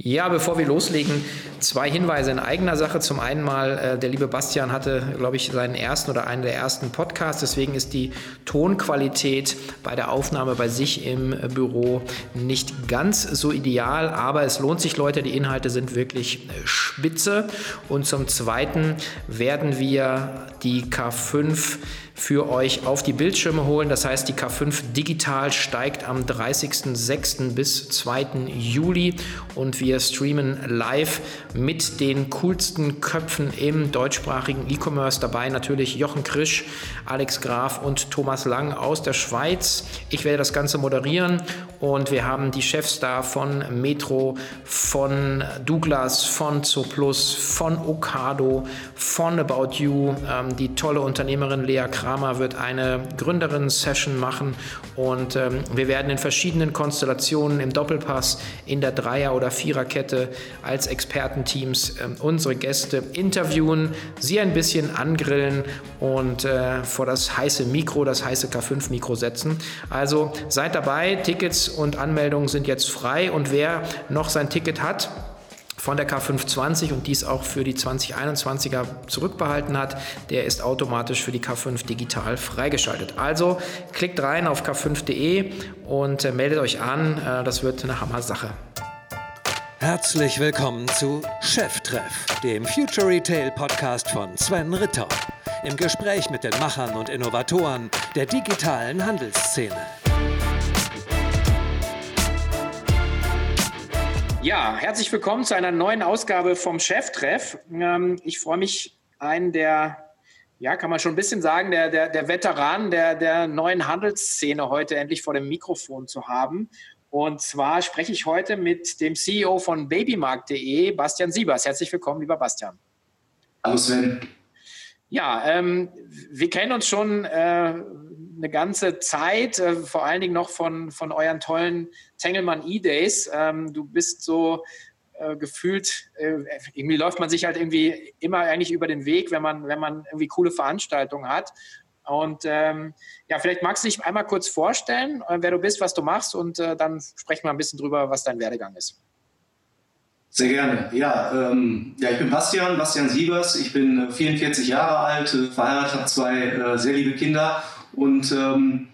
Ja, bevor wir loslegen, zwei Hinweise in eigener Sache. Zum einen mal, äh, der liebe Bastian hatte, glaube ich, seinen ersten oder einen der ersten Podcasts. Deswegen ist die Tonqualität bei der Aufnahme bei sich im Büro nicht ganz so ideal. Aber es lohnt sich, Leute. Die Inhalte sind wirklich äh, spitze. Und zum zweiten werden wir die K5 für euch auf die Bildschirme holen. Das heißt, die K5 Digital steigt am 30.06. bis 2. Juli und wir streamen live mit den coolsten Köpfen im deutschsprachigen E-Commerce dabei. Natürlich Jochen Krisch, Alex Graf und Thomas Lang aus der Schweiz. Ich werde das Ganze moderieren und wir haben die Chefs da von Metro, von Douglas, von Zooplus, von Okado, von About You, ähm, die tolle Unternehmerin Lea Kramer Kramer wird eine Gründerin-Session machen und ähm, wir werden in verschiedenen Konstellationen im Doppelpass, in der Dreier- oder Viererkette als Expertenteams ähm, unsere Gäste interviewen, sie ein bisschen angrillen und äh, vor das heiße Mikro, das heiße K5-Mikro setzen. Also seid dabei, Tickets und Anmeldungen sind jetzt frei und wer noch sein Ticket hat, von der K520 und dies auch für die 2021er zurückbehalten hat, der ist automatisch für die K5 digital freigeschaltet. Also klickt rein auf k5.de und äh, meldet euch an. Äh, das wird eine Hammer-Sache. Herzlich willkommen zu Cheftreff, dem Future Retail Podcast von Sven Ritter. Im Gespräch mit den Machern und Innovatoren der digitalen Handelsszene. Ja, herzlich willkommen zu einer neuen Ausgabe vom Cheftreff. Ähm, ich freue mich, einen der, ja, kann man schon ein bisschen sagen, der, der, der Veteran der, der neuen Handelsszene heute endlich vor dem Mikrofon zu haben. Und zwar spreche ich heute mit dem CEO von babymarkt.de, Bastian Siebers. Herzlich willkommen, lieber Bastian. Hallo Sven. Ja, ähm, wir kennen uns schon äh, eine ganze Zeit, äh, vor allen Dingen noch von, von euren tollen Tengelmann E-Days. Ähm, du bist so äh, gefühlt, äh, irgendwie läuft man sich halt irgendwie immer eigentlich über den Weg, wenn man, wenn man irgendwie coole Veranstaltungen hat. Und ähm, ja, vielleicht magst du dich einmal kurz vorstellen, äh, wer du bist, was du machst und äh, dann sprechen wir ein bisschen drüber, was dein Werdegang ist. Sehr gerne. Ja, ähm, ja, ich bin Bastian, Bastian Siebers. Ich bin 44 Jahre alt, verheiratet, habe zwei sehr liebe Kinder und ähm,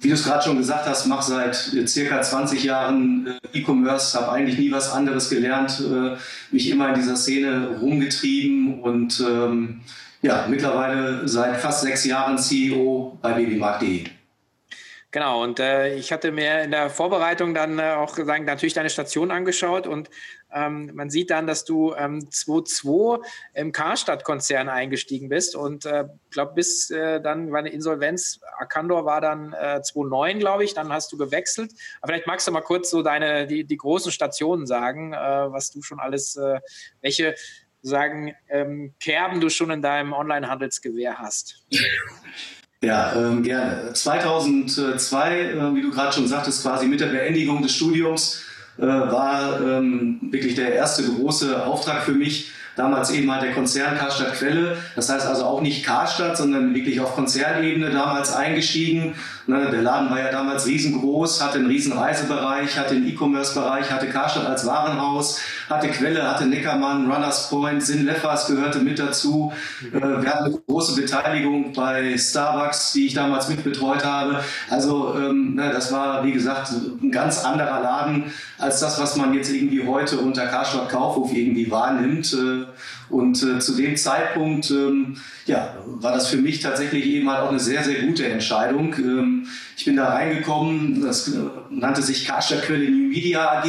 wie du es gerade schon gesagt hast, mache seit circa 20 Jahren äh, E-Commerce, habe eigentlich nie was anderes gelernt, äh, mich immer in dieser Szene rumgetrieben und ähm, ja, mittlerweile seit fast sechs Jahren CEO bei babymarkt.de. Genau, und äh, ich hatte mir in der Vorbereitung dann äh, auch gesagt, natürlich deine Station angeschaut und ähm, man sieht dann, dass du ähm, 2.2 im Karstadt-Konzern eingestiegen bist und äh, glaube bis äh, dann war eine Insolvenz, Arcandor war dann äh, 2.9, glaube ich, dann hast du gewechselt. Aber vielleicht magst du mal kurz so deine, die, die großen Stationen sagen, äh, was du schon alles, äh, welche sagen, ähm, Kerben du schon in deinem Online-Handelsgewehr hast. Ja, ähm, gerne. 2002, äh, wie du gerade schon sagtest, quasi mit der Beendigung des Studiums, war ähm, wirklich der erste große Auftrag für mich, damals eben halt der Konzern Karstadt Quelle. Das heißt also auch nicht Karstadt, sondern wirklich auf Konzernebene damals eingestiegen. Ne, der Laden war ja damals riesengroß, hatte einen riesen Reisebereich, hatte einen E-Commerce-Bereich, hatte Karstadt als Warenhaus, hatte Quelle, hatte Neckermann, Runners Point, Sinn Leffers gehörte mit dazu. Äh, wir hatten eine große Beteiligung bei Starbucks, die ich damals mitbetreut habe. Also ähm, ne, das war, wie gesagt, ein ganz anderer Laden als das, was man jetzt irgendwie heute unter Karstadt Kaufhof irgendwie wahrnimmt. Und äh, zu dem Zeitpunkt ähm, ja, war das für mich tatsächlich eben halt auch eine sehr, sehr gute Entscheidung. Ähm, ich bin da reingekommen, das äh, nannte sich Karstadt Quelle New Media AG.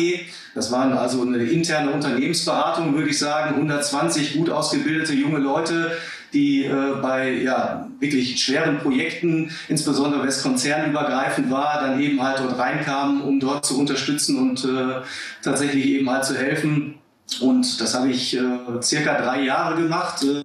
Das war also eine interne Unternehmensberatung, würde ich sagen. 120 gut ausgebildete junge Leute, die äh, bei ja, wirklich schweren Projekten, insbesondere wenn es konzernübergreifend war, dann eben halt dort reinkamen, um dort zu unterstützen und äh, tatsächlich eben halt zu helfen. Und das habe ich äh, circa drei Jahre gemacht, äh,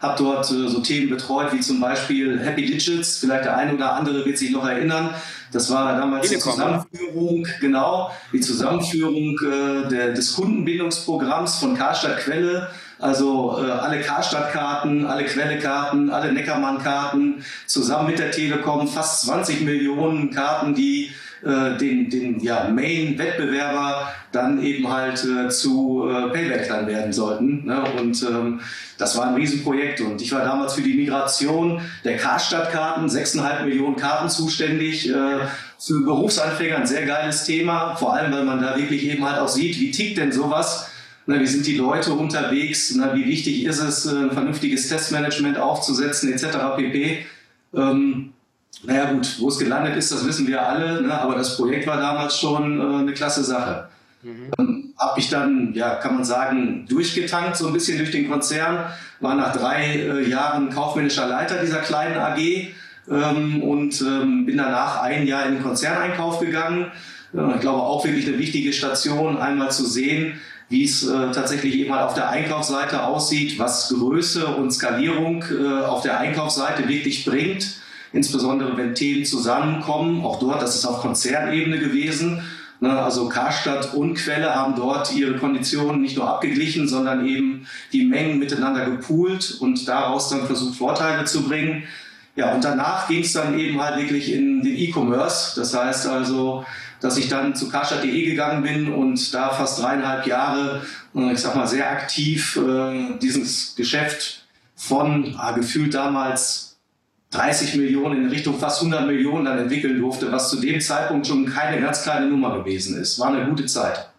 habe dort äh, so Themen betreut wie zum Beispiel Happy Digits, vielleicht der eine oder andere wird sich noch erinnern. Das war damals die Zusammenführung, genau, die Zusammenführung äh, der, des Kundenbindungsprogramms von Karstadt Quelle. Also äh, alle Karstadt-Karten, alle Quelle-Karten, alle Neckermann-Karten zusammen mit der Telekom, fast 20 Millionen Karten, die äh, den, den ja, Main-Wettbewerber dann eben halt äh, zu äh, Payback werden sollten. Ne? Und ähm, das war ein Riesenprojekt und ich war damals für die Migration der Karstadtkarten, 6,5 Millionen Karten zuständig. Äh, für Berufsanfänger ein sehr geiles Thema, vor allem weil man da wirklich eben halt auch sieht, wie tickt denn sowas na, wie sind die Leute unterwegs? Na, wie wichtig ist es, äh, ein vernünftiges Testmanagement aufzusetzen, etc. pp. Ähm, naja gut, wo es gelandet ist, das wissen wir alle, ne? aber das Projekt war damals schon äh, eine klasse Sache. Mhm. Ähm, habe ich dann, ja, kann man sagen, durchgetankt, so ein bisschen durch den Konzern, war nach drei äh, Jahren kaufmännischer Leiter dieser kleinen AG ähm, und ähm, bin danach ein Jahr in den Konzerneinkauf gegangen. Äh, ich glaube auch wirklich eine wichtige Station, einmal zu sehen, wie es äh, tatsächlich eben halt auf der Einkaufsseite aussieht, was Größe und Skalierung äh, auf der Einkaufsseite wirklich bringt, insbesondere wenn Themen zusammenkommen. Auch dort, das ist auf Konzernebene gewesen. Ne, also Karstadt und Quelle haben dort ihre Konditionen nicht nur abgeglichen, sondern eben die Mengen miteinander gepoolt und daraus dann versucht, Vorteile zu bringen. Ja, und danach ging es dann eben halt wirklich in den E-Commerce. Das heißt also, dass ich dann zu karstadt.de gegangen bin und da fast dreieinhalb Jahre, äh, ich sag mal, sehr aktiv äh, dieses Geschäft von ah, gefühlt damals 30 Millionen in Richtung fast 100 Millionen dann entwickeln durfte, was zu dem Zeitpunkt schon keine ganz kleine Nummer gewesen ist. War eine gute Zeit.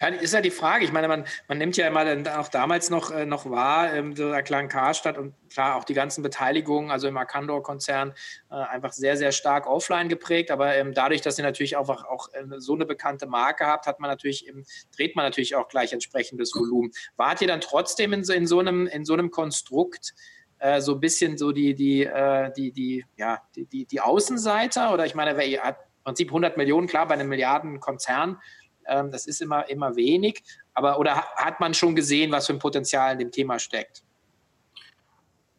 Ja, ist ja die Frage. Ich meine, man, man nimmt ja immer dann auch damals noch, äh, noch wahr, ähm, so der kleinen Karstadt und klar auch die ganzen Beteiligungen, also im Arcandor-Konzern, äh, einfach sehr, sehr stark offline geprägt. Aber ähm, dadurch, dass ihr natürlich auch, auch äh, so eine bekannte Marke habt, hat man natürlich, eben, dreht man natürlich auch gleich entsprechendes Volumen. Wart ihr dann trotzdem in so, in so, einem, in so einem Konstrukt, äh, so ein bisschen so die, die, äh, die, die, ja, die, die, die Außenseiter? Oder ich meine, wer hat im Prinzip 100 Millionen, klar, bei einem Milliardenkonzern ähm, das ist immer, immer wenig. Aber oder hat man schon gesehen, was für ein Potenzial in dem Thema steckt?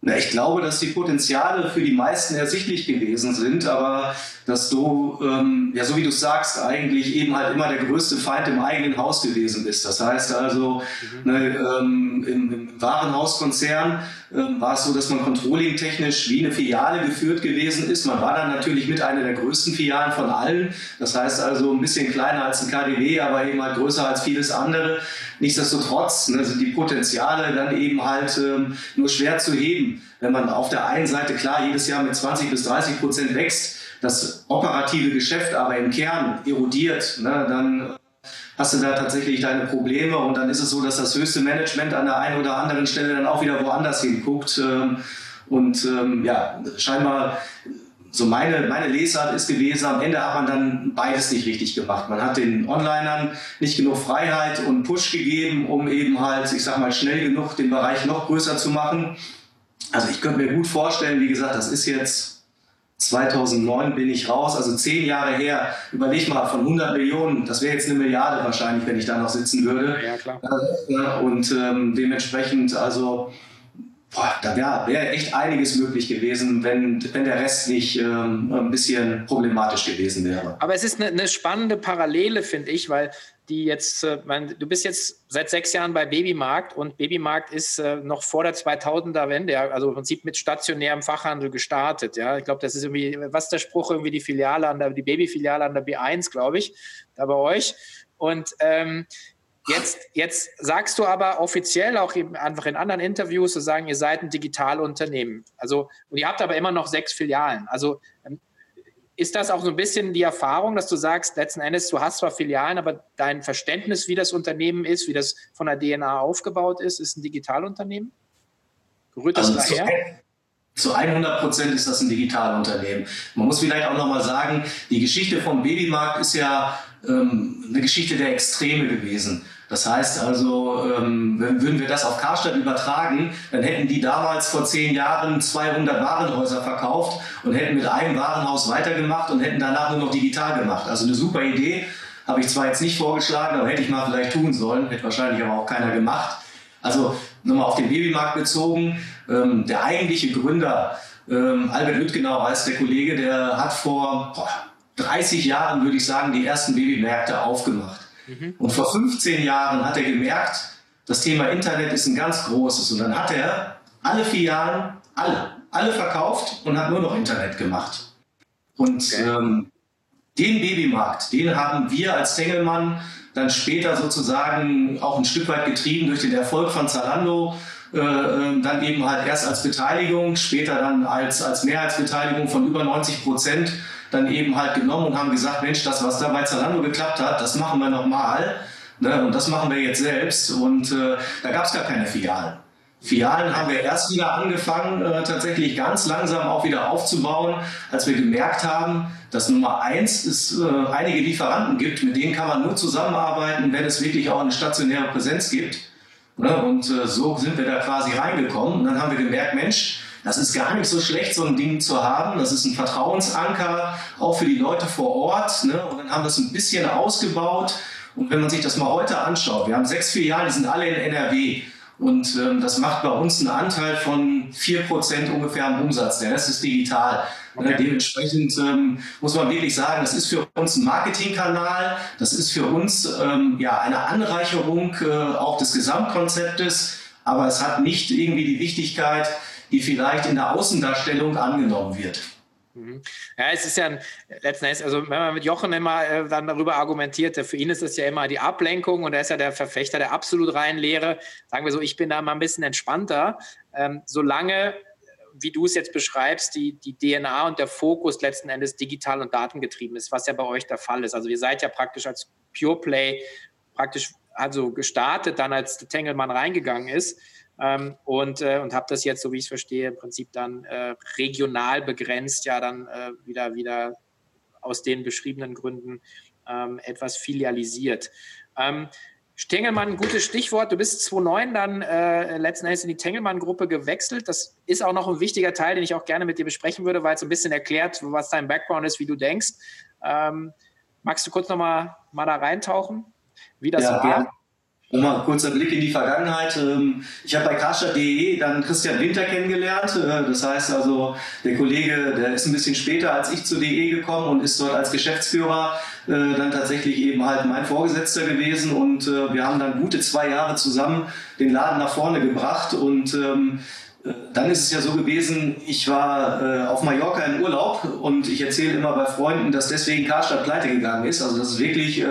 Na, ich glaube, dass die Potenziale für die meisten ersichtlich gewesen sind, aber dass du, ähm, ja, so wie du sagst, eigentlich eben halt immer der größte Feind im eigenen Haus gewesen bist. Das heißt also, mhm. ne, ähm, im, im Warenhauskonzern ähm, war es so, dass man controlling-technisch wie eine Filiale geführt gewesen ist. Man war dann natürlich mit einer der größten Filialen von allen. Das heißt also ein bisschen kleiner als ein KDW, aber eben halt größer als vieles andere. Nichtsdestotrotz ne, sind die Potenziale dann eben halt ähm, nur schwer zu heben. Wenn man auf der einen Seite klar jedes Jahr mit 20 bis 30 Prozent wächst, das operative Geschäft aber im Kern erodiert, ne, dann hast du da tatsächlich deine Probleme und dann ist es so, dass das höchste Management an der einen oder anderen Stelle dann auch wieder woanders hinguckt. Ähm, und ähm, ja, scheinbar so meine, meine Lesart ist gewesen, am Ende hat man dann beides nicht richtig gemacht. Man hat den Onlinern nicht genug Freiheit und Push gegeben, um eben halt, ich sag mal, schnell genug den Bereich noch größer zu machen. Also ich könnte mir gut vorstellen, wie gesagt, das ist jetzt 2009 bin ich raus, also zehn Jahre her. Überleg mal, von 100 Millionen, das wäre jetzt eine Milliarde wahrscheinlich, wenn ich da noch sitzen würde. Ja, klar. Äh, und ähm, dementsprechend, also boah, da wäre wär echt einiges möglich gewesen, wenn, wenn der Rest nicht ähm, ein bisschen problematisch gewesen wäre. Aber es ist eine, eine spannende Parallele, finde ich, weil die jetzt, äh, mein, du bist jetzt seit sechs Jahren bei Babymarkt und Babymarkt ist äh, noch vor der 2000er Wende, also im Prinzip mit stationärem Fachhandel gestartet. Ja, ich glaube, das ist irgendwie, was der Spruch, irgendwie die Filiale an der, die Babyfiliale an der B1, glaube ich, da bei euch. Und ähm, Jetzt, jetzt sagst du aber offiziell auch eben einfach in anderen Interviews, zu sagen, ihr seid ein Digitalunternehmen. Also, und ihr habt aber immer noch sechs Filialen. Also, ähm, ist das auch so ein bisschen die Erfahrung, dass du sagst, letzten Endes, du hast zwar Filialen, aber dein Verständnis, wie das Unternehmen ist, wie das von der DNA aufgebaut ist, ist ein Digitalunternehmen? Rührt das also daher? Zu 100 Prozent ist das ein Digitalunternehmen. Man muss vielleicht auch nochmal sagen, die Geschichte vom Babymarkt ist ja ähm, eine Geschichte der Extreme gewesen. Das heißt also, ähm, würden wir das auf Karstadt übertragen, dann hätten die damals vor zehn Jahren 200 Warenhäuser verkauft und hätten mit einem Warenhaus weitergemacht und hätten danach nur noch digital gemacht. Also eine super Idee, habe ich zwar jetzt nicht vorgeschlagen, aber hätte ich mal vielleicht tun sollen, hätte wahrscheinlich aber auch keiner gemacht. Also nochmal auf den Babymarkt bezogen, ähm, der eigentliche Gründer, ähm, Albert Lüttgenau heißt der Kollege, der hat vor boah, 30 Jahren, würde ich sagen, die ersten Babymärkte aufgemacht. Mhm. Und vor 15 Jahren hat er gemerkt, das Thema Internet ist ein ganz großes. Und dann hat er alle Filialen, alle, alle verkauft und hat nur noch Internet gemacht. Und okay. ähm, Den Babymarkt, den haben wir als Tengelmann dann später sozusagen auch ein Stück weit getrieben durch den Erfolg von Zalando, äh, äh dann eben halt erst als Beteiligung, später dann als, als Mehrheitsbeteiligung von über 90 Prozent dann eben halt genommen und haben gesagt, Mensch, das, was da bei Zalando geklappt hat, das machen wir nochmal. Ne? Und das machen wir jetzt selbst. Und äh, da gab es gar keine Filialen. Filialen haben wir erst wieder angefangen, äh, tatsächlich ganz langsam auch wieder aufzubauen, als wir gemerkt haben, dass Nummer eins es äh, einige Lieferanten gibt, mit denen kann man nur zusammenarbeiten, wenn es wirklich auch eine stationäre Präsenz gibt. Ne? Und äh, so sind wir da quasi reingekommen. Und dann haben wir gemerkt, Mensch, das ist gar nicht so schlecht, so ein Ding zu haben. Das ist ein Vertrauensanker, auch für die Leute vor Ort. Ne? Und dann haben wir es ein bisschen ausgebaut. Und wenn man sich das mal heute anschaut, wir haben sechs Filialen, die sind alle in NRW. Und ähm, das macht bei uns einen Anteil von 4% ungefähr am Umsatz. Der Rest ist digital. Okay. Äh, dementsprechend ähm, muss man wirklich sagen, das ist für uns ein Marketingkanal, das ist für uns ähm, ja, eine Anreicherung äh, auch des Gesamtkonzeptes, aber es hat nicht irgendwie die Wichtigkeit, die vielleicht in der Außendarstellung angenommen wird. Mhm. Ja, es ist ja ein, letzten Endes, also wenn man mit Jochen immer äh, dann darüber argumentiert, für ihn ist es ja immer die Ablenkung und er ist ja der Verfechter der absolut reinen Lehre. Sagen wir so, ich bin da mal ein bisschen entspannter. Ähm, solange, wie du es jetzt beschreibst, die, die DNA und der Fokus letzten Endes digital und datengetrieben ist, was ja bei euch der Fall ist. Also ihr seid ja praktisch als Pure Play praktisch also gestartet, dann als Tengelmann reingegangen ist ähm, und, äh, und habe das jetzt, so wie ich es verstehe, im Prinzip dann äh, regional begrenzt, ja dann äh, wieder, wieder aus den beschriebenen Gründen ähm, etwas filialisiert. Ähm, Tengelmann, ein gutes Stichwort. Du bist 2009 dann äh, letzten Endes in die Tengelmann-Gruppe gewechselt. Das ist auch noch ein wichtiger Teil, den ich auch gerne mit dir besprechen würde, weil es ein bisschen erklärt, was dein Background ist, wie du denkst. Ähm, magst du kurz noch mal, mal da reintauchen, wie das ja, war? Nochmal kurzer Blick in die Vergangenheit. Ähm, ich habe bei karstadt.de dann Christian Winter kennengelernt. Äh, das heißt also, der Kollege, der ist ein bisschen später als ich zu DE gekommen und ist dort als Geschäftsführer äh, dann tatsächlich eben halt mein Vorgesetzter gewesen. Und äh, wir haben dann gute zwei Jahre zusammen den Laden nach vorne gebracht. Und ähm, dann ist es ja so gewesen, ich war äh, auf Mallorca im Urlaub und ich erzähle immer bei Freunden, dass deswegen Karstadt pleite gegangen ist. Also das ist wirklich äh,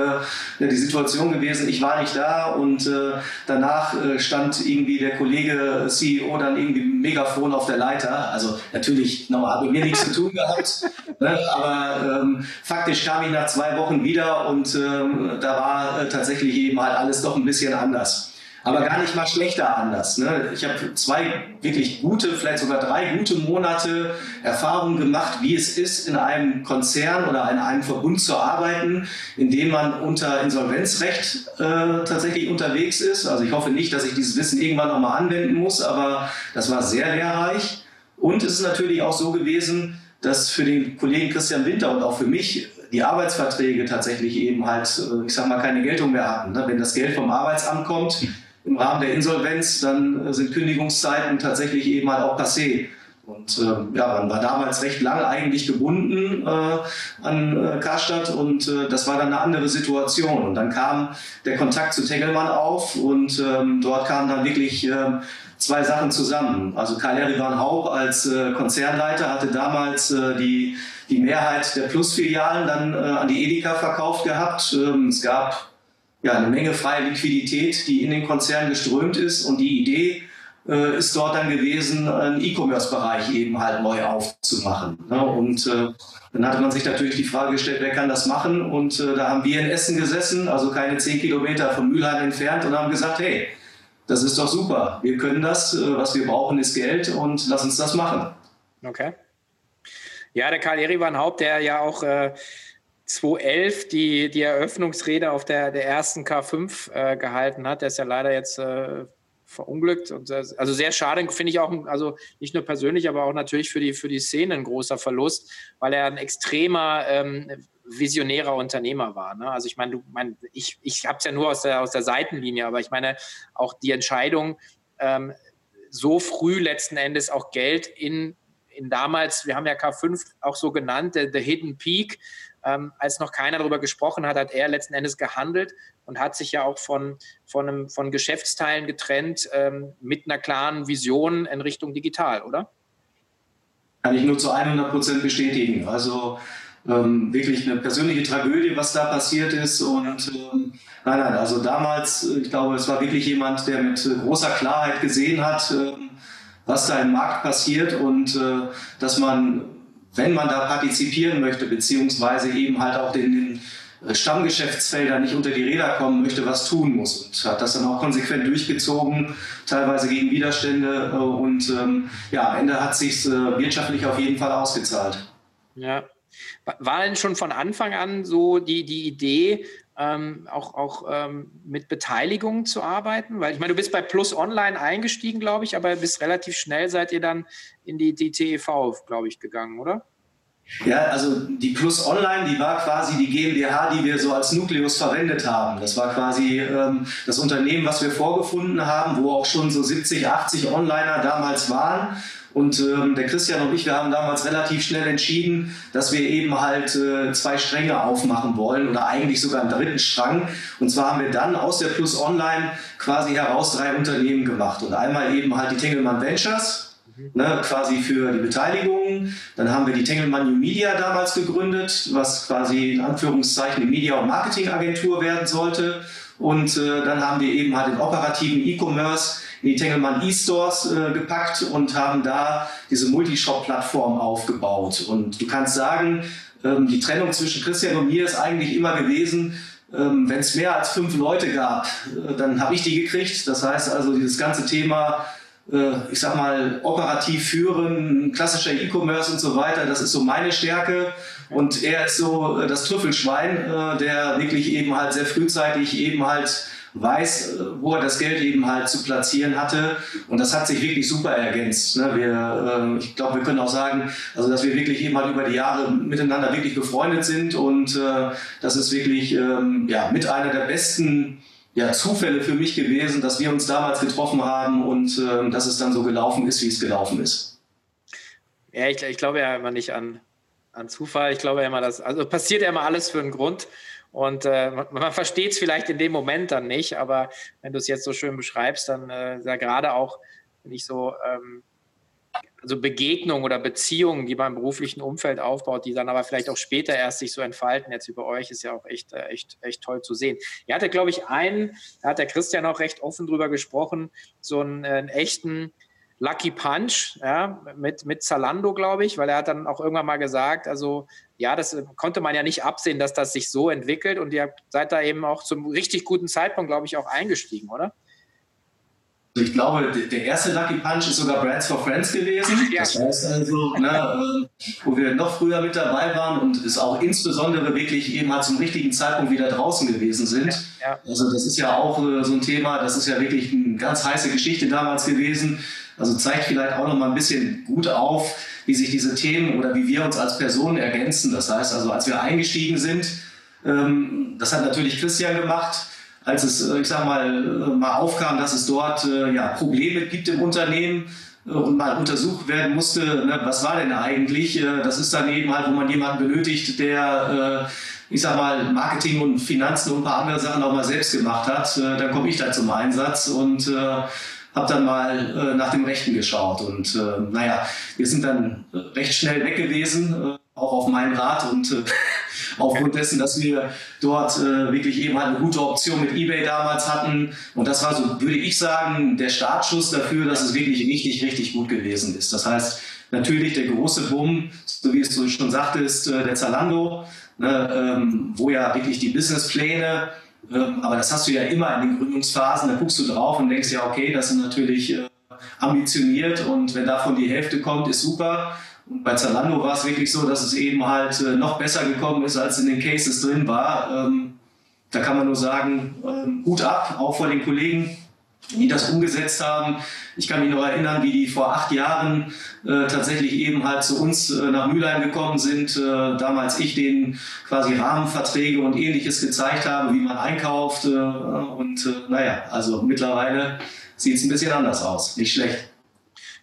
die Situation gewesen, ich war nicht da und äh, danach äh, stand irgendwie der Kollege CEO dann irgendwie Megafon auf der Leiter. Also natürlich nochmal habe mir nichts zu tun gehabt, ne? aber ähm, faktisch kam ich nach zwei Wochen wieder und ähm, da war äh, tatsächlich eben halt alles doch ein bisschen anders aber gar nicht mal schlechter anders. Ne? Ich habe zwei wirklich gute, vielleicht sogar drei gute Monate Erfahrung gemacht, wie es ist, in einem Konzern oder in einem Verbund zu arbeiten, in dem man unter Insolvenzrecht äh, tatsächlich unterwegs ist. Also ich hoffe nicht, dass ich dieses Wissen irgendwann nochmal anwenden muss, aber das war sehr lehrreich. Und es ist natürlich auch so gewesen, dass für den Kollegen Christian Winter und auch für mich die Arbeitsverträge tatsächlich eben halt, äh, ich sag mal, keine Geltung mehr hatten. Ne? Wenn das Geld vom Arbeitsamt kommt, im Rahmen der Insolvenz, dann äh, sind Kündigungszeiten tatsächlich eben halt auch passé. Und äh, ja, man war damals recht lange eigentlich gebunden äh, an äh, Karstadt und äh, das war dann eine andere Situation. Und dann kam der Kontakt zu Tengelmann auf und ähm, dort kamen dann wirklich äh, zwei Sachen zusammen. Also Karl-Erivan Haub als äh, Konzernleiter hatte damals äh, die, die Mehrheit der Plus-Filialen dann äh, an die Edeka verkauft gehabt. Ähm, es gab ja, eine Menge freie Liquidität, die in den Konzern geströmt ist. Und die Idee äh, ist dort dann gewesen, einen E-Commerce-Bereich eben halt neu aufzumachen. Ne? Und äh, dann hatte man sich natürlich die Frage gestellt, wer kann das machen? Und äh, da haben wir in Essen gesessen, also keine zehn Kilometer von Mülheim entfernt, und haben gesagt, hey, das ist doch super. Wir können das. Äh, was wir brauchen, ist Geld und lass uns das machen. Okay. Ja, der Karl Erivan Haupt, der ja auch äh, 2011 die, die Eröffnungsrede auf der, der ersten K5 äh, gehalten hat. Der ist ja leider jetzt äh, verunglückt. Und, also sehr schade, finde ich auch, also nicht nur persönlich, aber auch natürlich für die, für die Szene ein großer Verlust, weil er ein extremer ähm, visionärer Unternehmer war. Ne? Also ich meine, mein, ich, ich habe es ja nur aus der, aus der Seitenlinie, aber ich meine auch die Entscheidung, ähm, so früh letzten Endes auch Geld in, in damals, wir haben ja K5 auch so genannt, the, the Hidden Peak, ähm, als noch keiner darüber gesprochen hat, hat er letzten Endes gehandelt und hat sich ja auch von, von, einem, von Geschäftsteilen getrennt ähm, mit einer klaren Vision in Richtung digital, oder? Kann ich nur zu 100 Prozent bestätigen. Also ähm, wirklich eine persönliche Tragödie, was da passiert ist. Und ähm, nein, nein, also damals, ich glaube, es war wirklich jemand, der mit großer Klarheit gesehen hat, äh, was da im Markt passiert und äh, dass man, wenn man da partizipieren möchte, beziehungsweise eben halt auch den, den Stammgeschäftsfelder nicht unter die Räder kommen möchte, was tun muss. Und hat das dann auch konsequent durchgezogen, teilweise gegen Widerstände. Äh, und ähm, ja, am Ende hat sich äh, wirtschaftlich auf jeden Fall ausgezahlt. Ja. War denn schon von Anfang an so die, die Idee, ähm, auch, auch ähm, mit Beteiligung zu arbeiten? Weil ich meine, du bist bei Plus Online eingestiegen, glaube ich, aber bist relativ schnell seid ihr dann in die, die TEV, glaube ich, gegangen, oder? Ja, also die Plus Online, die war quasi die GmbH, die wir so als Nukleus verwendet haben. Das war quasi ähm, das Unternehmen, was wir vorgefunden haben, wo auch schon so 70, 80 Onliner damals waren. Und ähm, der Christian und ich, wir haben damals relativ schnell entschieden, dass wir eben halt äh, zwei Stränge aufmachen wollen oder eigentlich sogar einen dritten Strang. Und zwar haben wir dann aus der Plus Online quasi heraus drei Unternehmen gemacht. Und einmal eben halt die Tengelmann Ventures, Ne, quasi für die Beteiligung. Dann haben wir die Tengelmann New Media damals gegründet, was quasi in Anführungszeichen die Media- und Marketingagentur werden sollte. Und äh, dann haben wir eben halt den operativen E-Commerce in die Tengelmann E-Stores äh, gepackt und haben da diese Multishop-Plattform aufgebaut. Und du kannst sagen, ähm, die Trennung zwischen Christian und mir ist eigentlich immer gewesen, ähm, wenn es mehr als fünf Leute gab, äh, dann habe ich die gekriegt. Das heißt also, dieses ganze Thema äh, ich sag mal, operativ führen, klassischer E-Commerce und so weiter, das ist so meine Stärke. Und er ist so äh, das Trüffelschwein, äh, der wirklich eben halt sehr frühzeitig eben halt weiß, wo er das Geld eben halt zu platzieren hatte. Und das hat sich wirklich super ergänzt. Ne? Wir, ich glaube, wir können auch sagen, also dass wir wirklich eben halt über die Jahre miteinander wirklich befreundet sind und das ist wirklich ähm, ja, mit einer der besten ja, Zufälle für mich gewesen, dass wir uns damals getroffen haben und äh, dass es dann so gelaufen ist, wie es gelaufen ist. Ja, ich, ich glaube ja immer nicht an, an Zufall. Ich glaube ja immer, dass, also passiert ja immer alles für einen Grund. Und äh, man, versteht es vielleicht in dem Moment dann nicht, aber wenn du es jetzt so schön beschreibst, dann äh, ja gerade auch, wenn ich so ähm, also Begegnungen oder Beziehungen, die man im beruflichen Umfeld aufbaut, die dann aber vielleicht auch später erst sich so entfalten. Jetzt über euch ist ja auch echt, äh, echt, echt toll zu sehen. Ihr hattet, glaube ich, einen, da hat der Christian auch recht offen drüber gesprochen, so einen, einen echten Lucky Punch, ja, mit, mit Zalando, glaube ich, weil er hat dann auch irgendwann mal gesagt, also ja, das konnte man ja nicht absehen, dass das sich so entwickelt und ihr seid da eben auch zum richtig guten Zeitpunkt, glaube ich, auch eingestiegen, oder? Ich glaube, der erste Lucky Punch ist sogar Brands for Friends gewesen. Das heißt also, ne, äh, wo wir noch früher mit dabei waren und es auch insbesondere wirklich eben halt zum richtigen Zeitpunkt wieder draußen gewesen sind. Also das ist ja auch äh, so ein Thema, das ist ja wirklich eine ganz heiße Geschichte damals gewesen. Also zeigt vielleicht auch noch mal ein bisschen gut auf, wie sich diese Themen oder wie wir uns als Personen ergänzen. Das heißt also, als wir eingestiegen sind, ähm, das hat natürlich Christian gemacht als es, äh, ich sag mal, äh, mal aufkam, dass es dort äh, ja, Probleme gibt im Unternehmen und mal untersucht werden musste, ne, was war denn eigentlich? Das ist dann eben halt, wo man jemanden benötigt, der, ich sag mal, Marketing und Finanzen und ein paar andere Sachen auch mal selbst gemacht hat. Dann komme ich da zum Einsatz und habe dann mal nach dem Rechten geschaut. Und naja, wir sind dann recht schnell weg gewesen, auch auf meinen Rat und aufgrund dessen, dass wir dort äh, wirklich eben halt eine gute Option mit eBay damals hatten. Und das war so, würde ich sagen, der Startschuss dafür, dass es wirklich richtig, richtig gut gewesen ist. Das heißt, natürlich der große Boom, so wie es du schon sagtest, äh, der Zalando, ne, ähm, wo ja wirklich die Businesspläne aber das hast du ja immer in den Gründungsphasen. Da guckst du drauf und denkst ja, okay, das sind natürlich äh, ambitioniert und wenn davon die Hälfte kommt, ist super. Und bei Zalando war es wirklich so, dass es eben halt äh, noch besser gekommen ist, als in den Cases drin war. Ähm, da kann man nur sagen, ähm, Hut ab, auch vor den Kollegen, die das umgesetzt haben. Ich kann mich noch erinnern, wie die vor acht Jahren äh, tatsächlich eben halt zu uns äh, nach Mülheim gekommen sind. Äh, damals ich denen quasi Rahmenverträge und ähnliches gezeigt habe, wie man einkauft. Äh, und äh, naja, also mittlerweile sieht es ein bisschen anders aus. Nicht schlecht.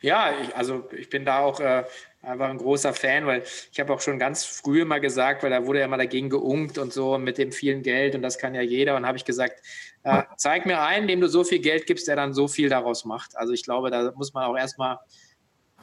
Ja, ich, also ich bin da auch äh, einfach ein großer Fan, weil ich habe auch schon ganz früh mal gesagt, weil da wurde ja mal dagegen geunkt und so mit dem vielen Geld und das kann ja jeder. Und habe ich gesagt, äh, zeig mir einen, dem du so viel Geld gibst, der dann so viel daraus macht. Also ich glaube, da muss man auch erstmal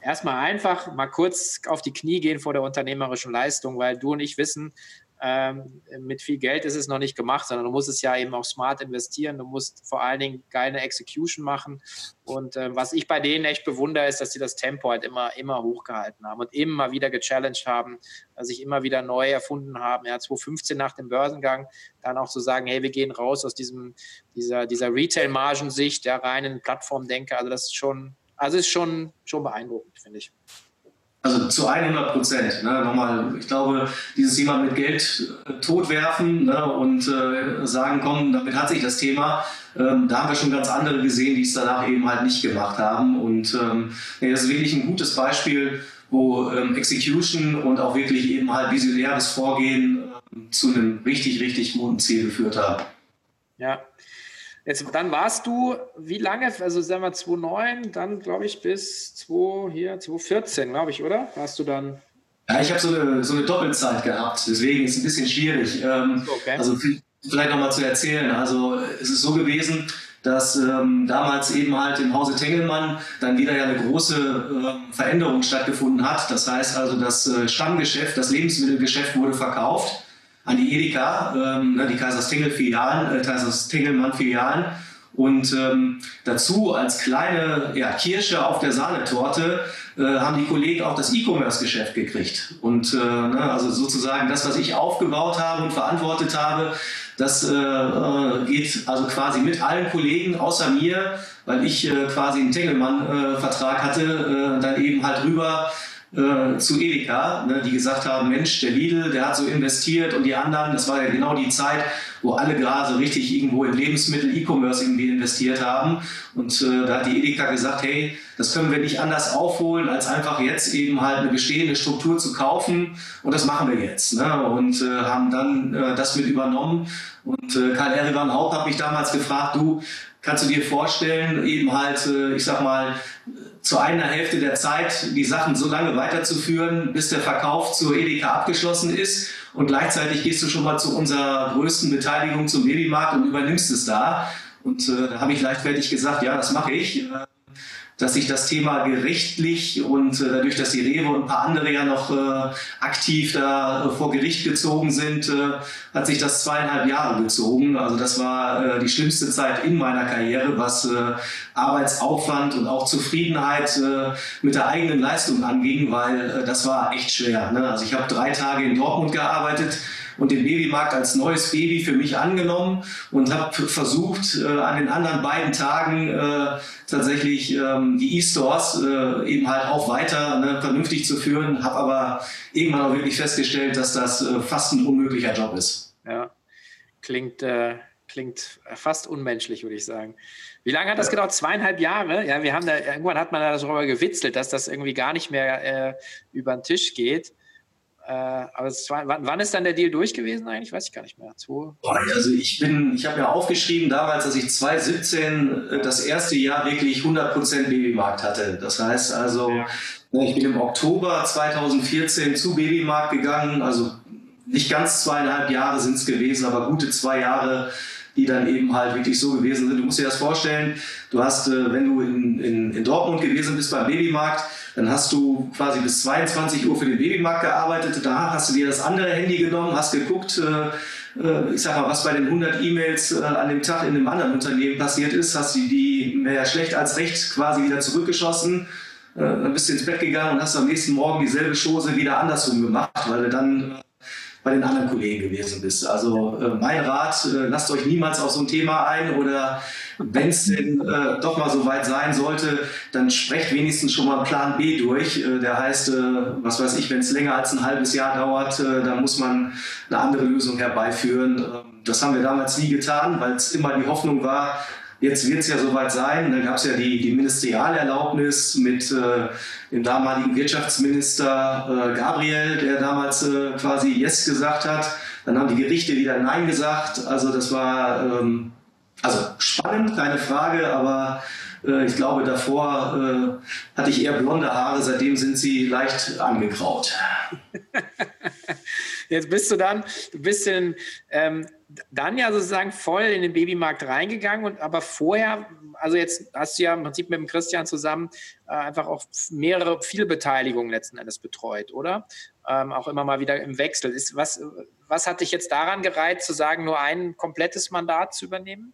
erstmal einfach mal kurz auf die Knie gehen vor der unternehmerischen Leistung, weil du und ich wissen, ähm, mit viel Geld ist es noch nicht gemacht, sondern du musst es ja eben auch smart investieren. Du musst vor allen Dingen geile Execution machen. Und äh, was ich bei denen echt bewundere, ist, dass sie das Tempo halt immer, immer hochgehalten haben und immer wieder gechallenged haben, sich immer wieder neu erfunden haben. Ja, 2015 nach dem Börsengang dann auch zu sagen, hey, wir gehen raus aus diesem, dieser, dieser Retail-Margensicht, der reinen Plattformdenke. Also das ist schon, also ist schon, schon beeindruckend, finde ich. Also zu 100 Prozent. Ne? Nochmal, ich glaube, dieses Thema mit Geld äh, totwerfen ne? und äh, sagen, komm, damit hat sich das Thema. Ähm, da haben wir schon ganz andere gesehen, die es danach eben halt nicht gemacht haben. Und ähm, das ist wirklich ein gutes Beispiel, wo ähm, Execution und auch wirklich eben halt visionäres Vorgehen äh, zu einem richtig, richtig guten Ziel geführt haben. Ja, Jetzt, dann warst du, wie lange, also sagen wir 2009, dann glaube ich bis 2, hier, 2014, glaube ich, oder? Warst du dann? Ja, ich habe so eine, so eine Doppelzeit gehabt, deswegen ist es ein bisschen schwierig. Ähm, okay. Also vielleicht nochmal zu erzählen. Also es ist so gewesen, dass ähm, damals eben halt im Hause Tengelmann dann wieder ja eine große äh, Veränderung stattgefunden hat. Das heißt also, das äh, Stammgeschäft, das Lebensmittelgeschäft wurde verkauft an die Edeka, ähm, die Kaiserstengel-Filialen, äh, Kaiserstengelmann-Filialen. Und ähm, dazu als kleine ja, Kirsche auf der Sahnetorte äh, haben die Kollegen auch das E-Commerce-Geschäft gekriegt. Und äh, ne, also sozusagen das, was ich aufgebaut habe und verantwortet habe, das äh, äh geht also quasi mit allen Kollegen außer mir, weil ich äh, quasi einen Tengelmann-Vertrag hatte, äh, dann eben halt rüber äh, zu Edeka, ne, die gesagt haben, Mensch, der Lidl, der hat so investiert und die anderen, das war ja genau die Zeit, wo alle gerade so richtig irgendwo in Lebensmittel, E-Commerce irgendwie investiert haben. Und äh, da hat die Edeka gesagt, hey, das können wir nicht anders aufholen, als einfach jetzt eben halt eine bestehende Struktur zu kaufen. Und das machen wir jetzt. Ne? Und äh, haben dann äh, das mit übernommen. Und äh, Karl Erivan Haupt hat mich damals gefragt, du, kannst du dir vorstellen, eben halt, äh, ich sag mal, zu einer Hälfte der Zeit die Sachen so lange weiterzuführen, bis der Verkauf zur Edeka abgeschlossen ist. Und gleichzeitig gehst du schon mal zu unserer größten Beteiligung zum Babymarkt und übernimmst es da. Und äh, da habe ich leichtfertig gesagt, ja, das mache ich. Dass sich das Thema gerichtlich und äh, dadurch, dass die Rewe und ein paar andere ja noch äh, aktiv da äh, vor Gericht gezogen sind, hat sich das zweieinhalb Jahre gezogen. Also das war die schlimmste Zeit in meiner Karriere, was Arbeitsaufwand und auch Zufriedenheit mit der eigenen Leistung anging, weil das war echt schwer. Ne? Also ich habe drei Tage in Dortmund gearbeitet und den Babymarkt als neues Baby für mich angenommen und habe versucht, äh, an den anderen beiden Tagen äh, tatsächlich ähm, die E-Stores äh, eben halt auch weiter ne, vernünftig zu führen, habe aber irgendwann auch wirklich festgestellt, dass das äh, fast ein unmöglicher Job ist. Ja, klingt, äh, klingt fast unmenschlich, würde ich sagen. Wie lange hat das gedauert? Zweieinhalb Jahre? Ja, wir haben da, irgendwann hat man da darüber gewitzelt, dass das irgendwie gar nicht mehr äh, über den Tisch geht. Äh, aber war, wann, ist dann der Deal durch gewesen eigentlich? Weiß ich gar nicht mehr. Zwei, also ich bin, ich habe ja aufgeschrieben damals, dass ich 2017 äh, das erste Jahr wirklich 100% Babymarkt hatte. Das heißt also, ja. Ne, ich bin im Oktober 2014 zu Babymarkt gegangen. Also nicht ganz zweieinhalb Jahre sind es gewesen, aber gute zwei Jahre die dann eben halt wirklich so gewesen sind. Du musst dir das vorstellen, du hast, äh, wenn du in, in, in Dortmund gewesen bist beim Babymarkt, dann hast du quasi bis 22 Uhr für den Babymarkt gearbeitet. Danach hast du dir das andere Handy genommen, hast geguckt, äh, äh, ich sag mal, was bei den 100 E-Mails an dem Tag in einem anderen Unternehmen passiert ist, hast du die mehr schlecht als recht quasi wieder zurückgeschossen. Dann bist du ins Bett gegangen und hast am nächsten Morgen dieselbe Chose wieder andersrum gemacht, weil du dann bei den anderen Kollegen gewesen bist. Also äh, mein Rat, äh, lasst euch niemals auf so ein Thema ein oder wenn es denn äh, doch mal so weit sein sollte, dann sprecht wenigstens schon mal Plan B durch. Äh, der heißt, äh, was weiß ich, wenn es länger als ein halbes Jahr dauert, äh, dann muss man eine andere Lösung herbeiführen. Ähm, das haben wir damals nie getan, weil es immer die Hoffnung war, Jetzt wird es ja soweit sein. Da gab es ja die, die Ministerialerlaubnis mit äh, dem damaligen Wirtschaftsminister äh, Gabriel, der damals äh, quasi Yes gesagt hat. Dann haben die Gerichte wieder Nein gesagt. Also das war ähm, also spannend, keine Frage, aber äh, ich glaube, davor äh, hatte ich eher blonde Haare, seitdem sind sie leicht angegraut. Jetzt bist du dann, du bist in, ähm, dann ja sozusagen voll in den Babymarkt reingegangen und aber vorher, also jetzt hast du ja im Prinzip mit dem Christian zusammen äh, einfach auch mehrere, viele Beteiligungen letzten Endes betreut, oder? Ähm, auch immer mal wieder im Wechsel. Ist, was, was hat dich jetzt daran gereizt, zu sagen, nur ein komplettes Mandat zu übernehmen?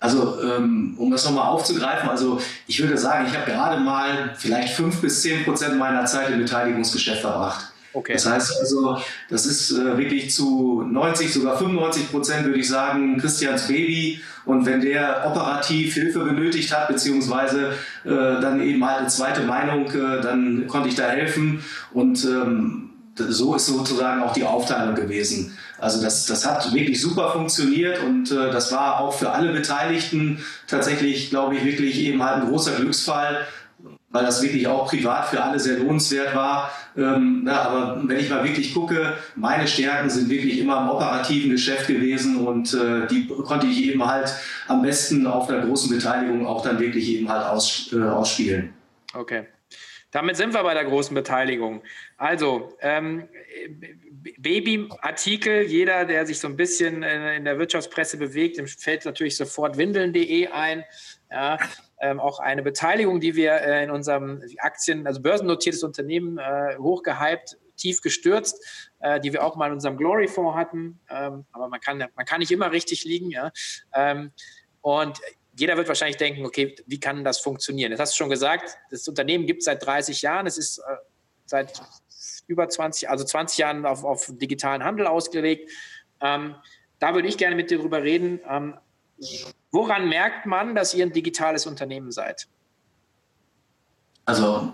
Also, ähm, um das nochmal aufzugreifen, also ich würde sagen, ich habe gerade mal vielleicht fünf bis zehn Prozent meiner Zeit im Beteiligungsgeschäft verbracht. Okay. Das heißt also, das ist äh, wirklich zu 90, sogar 95 Prozent, würde ich sagen, Christians Baby. Und wenn der operativ Hilfe benötigt hat, beziehungsweise äh, dann eben halt eine zweite Meinung, äh, dann konnte ich da helfen. Und ähm, so ist sozusagen auch die Aufteilung gewesen. Also das, das hat wirklich super funktioniert und äh, das war auch für alle Beteiligten tatsächlich, glaube ich, wirklich eben halt ein großer Glücksfall, weil das wirklich auch privat für alle sehr lohnenswert war. Ähm, na, aber wenn ich mal wirklich gucke, meine Stärken sind wirklich immer im operativen Geschäft gewesen und äh, die konnte ich eben halt am besten auf einer großen Beteiligung auch dann wirklich eben halt aus, äh, ausspielen. Okay. Damit sind wir bei der großen Beteiligung. Also, ähm, Babyartikel, jeder, der sich so ein bisschen in der Wirtschaftspresse bewegt, dem fällt natürlich sofort windeln.de ein. Ja, ähm, auch eine Beteiligung, die wir äh, in unserem Aktien, also börsennotiertes Unternehmen, äh, hochgehypt, tief gestürzt, äh, die wir auch mal in unserem Glory-Fonds hatten. Ähm, aber man kann, man kann nicht immer richtig liegen. Ja. Ähm, und jeder wird wahrscheinlich denken, okay, wie kann das funktionieren? Das hast du schon gesagt, das Unternehmen gibt es seit 30 Jahren, es ist äh, seit über 20, also 20 Jahren auf, auf digitalen Handel ausgelegt. Ähm, da würde ich gerne mit dir drüber reden. Ähm, woran merkt man, dass ihr ein digitales Unternehmen seid? Also,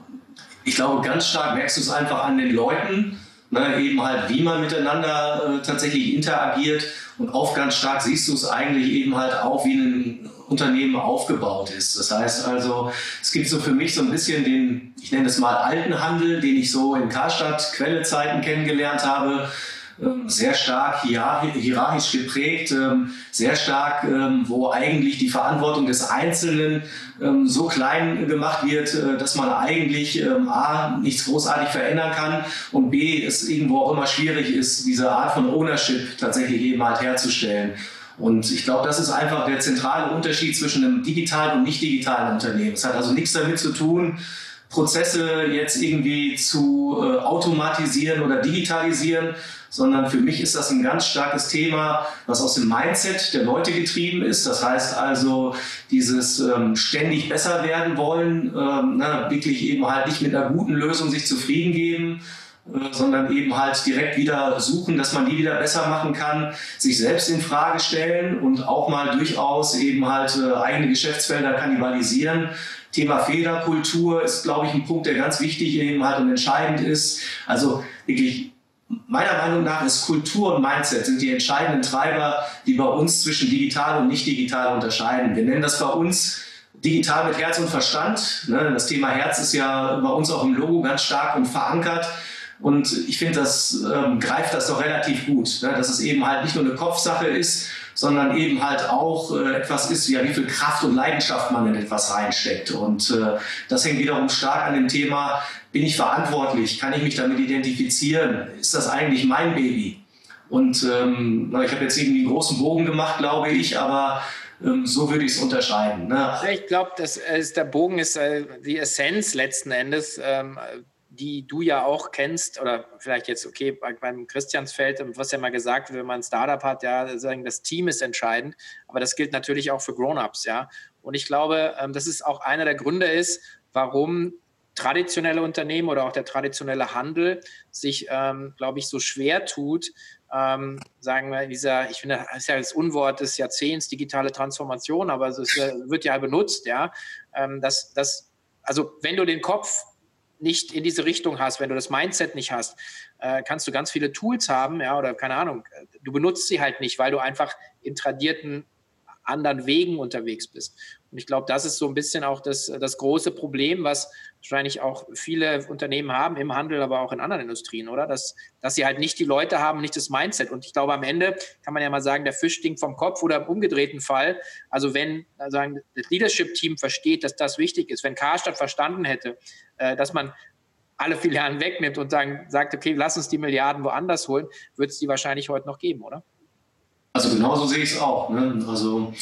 ich glaube, ganz stark merkst du es einfach an den Leuten, ne, eben halt, wie man miteinander äh, tatsächlich interagiert. Und auch ganz stark siehst du es eigentlich eben halt auch, wie ein Unternehmen aufgebaut ist. Das heißt also, es gibt so für mich so ein bisschen den, ich nenne es mal alten Handel, den ich so in Karstadt Quellezeiten kennengelernt habe. Ähm, sehr stark hierarchisch geprägt, ähm, sehr stark, ähm, wo eigentlich die Verantwortung des Einzelnen so klein gemacht wird, äh, dass man eigentlich A, nichts großartig verändern kann und B, es irgendwo auch immer schwierig ist, diese Art von Ownership tatsächlich eben halt herzustellen. Und ich glaube, das ist einfach der zentrale Unterschied zwischen einem digitalen und nicht digitalen Unternehmen. Es hat also nichts damit zu tun, Prozesse jetzt irgendwie zu äh, automatisieren oder digitalisieren, sondern für mich ist das ein ganz starkes Thema, was aus dem Mindset der Leute getrieben ist. Das heißt also, dieses ähm, ständig besser werden wollen, ähm, na, wirklich eben halt nicht mit einer guten Lösung sich zufrieden geben, sondern eben halt direkt wieder suchen, dass man die wieder besser machen kann, sich selbst in Frage stellen und auch mal durchaus eben halt äh, eigene Geschäftsfelder kannibalisieren. Thema Fehlerkultur ist, glaube ich, ein Punkt, der ganz wichtig eben halt und entscheidend ist. Also wirklich meiner Meinung nach ist Kultur und Mindset sind die entscheidenden Treiber, die bei uns zwischen digital und nicht digital unterscheiden. Wir nennen das bei uns digital mit Herz und Verstand. Ne? Das Thema Herz ist ja bei uns auch im Logo ganz stark und verankert. Und ich finde, das ähm, greift das doch relativ gut, ne? dass es eben halt nicht nur eine Kopfsache ist, sondern eben halt auch äh, etwas ist, ja, wie viel Kraft und Leidenschaft man in etwas reinsteckt. Und äh, das hängt wiederum stark an dem Thema, bin ich verantwortlich? Kann ich mich damit identifizieren? Ist das eigentlich mein Baby? Und ähm, ich habe jetzt irgendwie einen großen Bogen gemacht, glaube ich, aber ähm, so würde ich es unterscheiden. Ne? Ich glaube, der Bogen ist äh, die Essenz letzten Endes. Ähm, die du ja auch kennst, oder vielleicht jetzt, okay, beim Christiansfeld, was ja mal gesagt, wenn man ein Startup hat, ja, sagen, das Team ist entscheidend, aber das gilt natürlich auch für Grown-ups, ja. Und ich glaube, ähm, das ist auch einer der Gründe ist, warum traditionelle Unternehmen oder auch der traditionelle Handel sich, ähm, glaube ich, so schwer tut, ähm, sagen wir, dieser, ich finde, das ist ja das Unwort des Jahrzehnts, digitale Transformation, aber es ist, wird ja benutzt, ja, ähm, dass, dass, also wenn du den Kopf nicht in diese Richtung hast, wenn du das Mindset nicht hast, äh, kannst du ganz viele Tools haben, ja, oder keine Ahnung, du benutzt sie halt nicht, weil du einfach in tradierten anderen Wegen unterwegs bist. Und ich glaube, das ist so ein bisschen auch das, das große Problem, was wahrscheinlich auch viele Unternehmen haben im Handel, aber auch in anderen Industrien, oder? Dass, dass sie halt nicht die Leute haben, nicht das Mindset. Und ich glaube, am Ende kann man ja mal sagen, der Fisch stinkt vom Kopf oder im umgedrehten Fall. Also wenn sagen, das Leadership-Team versteht, dass das wichtig ist, wenn Karstadt verstanden hätte, äh, dass man alle Filialen wegnimmt und sagen, sagt, okay, lass uns die Milliarden woanders holen, wird es die wahrscheinlich heute noch geben, oder? Also genauso sehe ich es auch. Ne? Also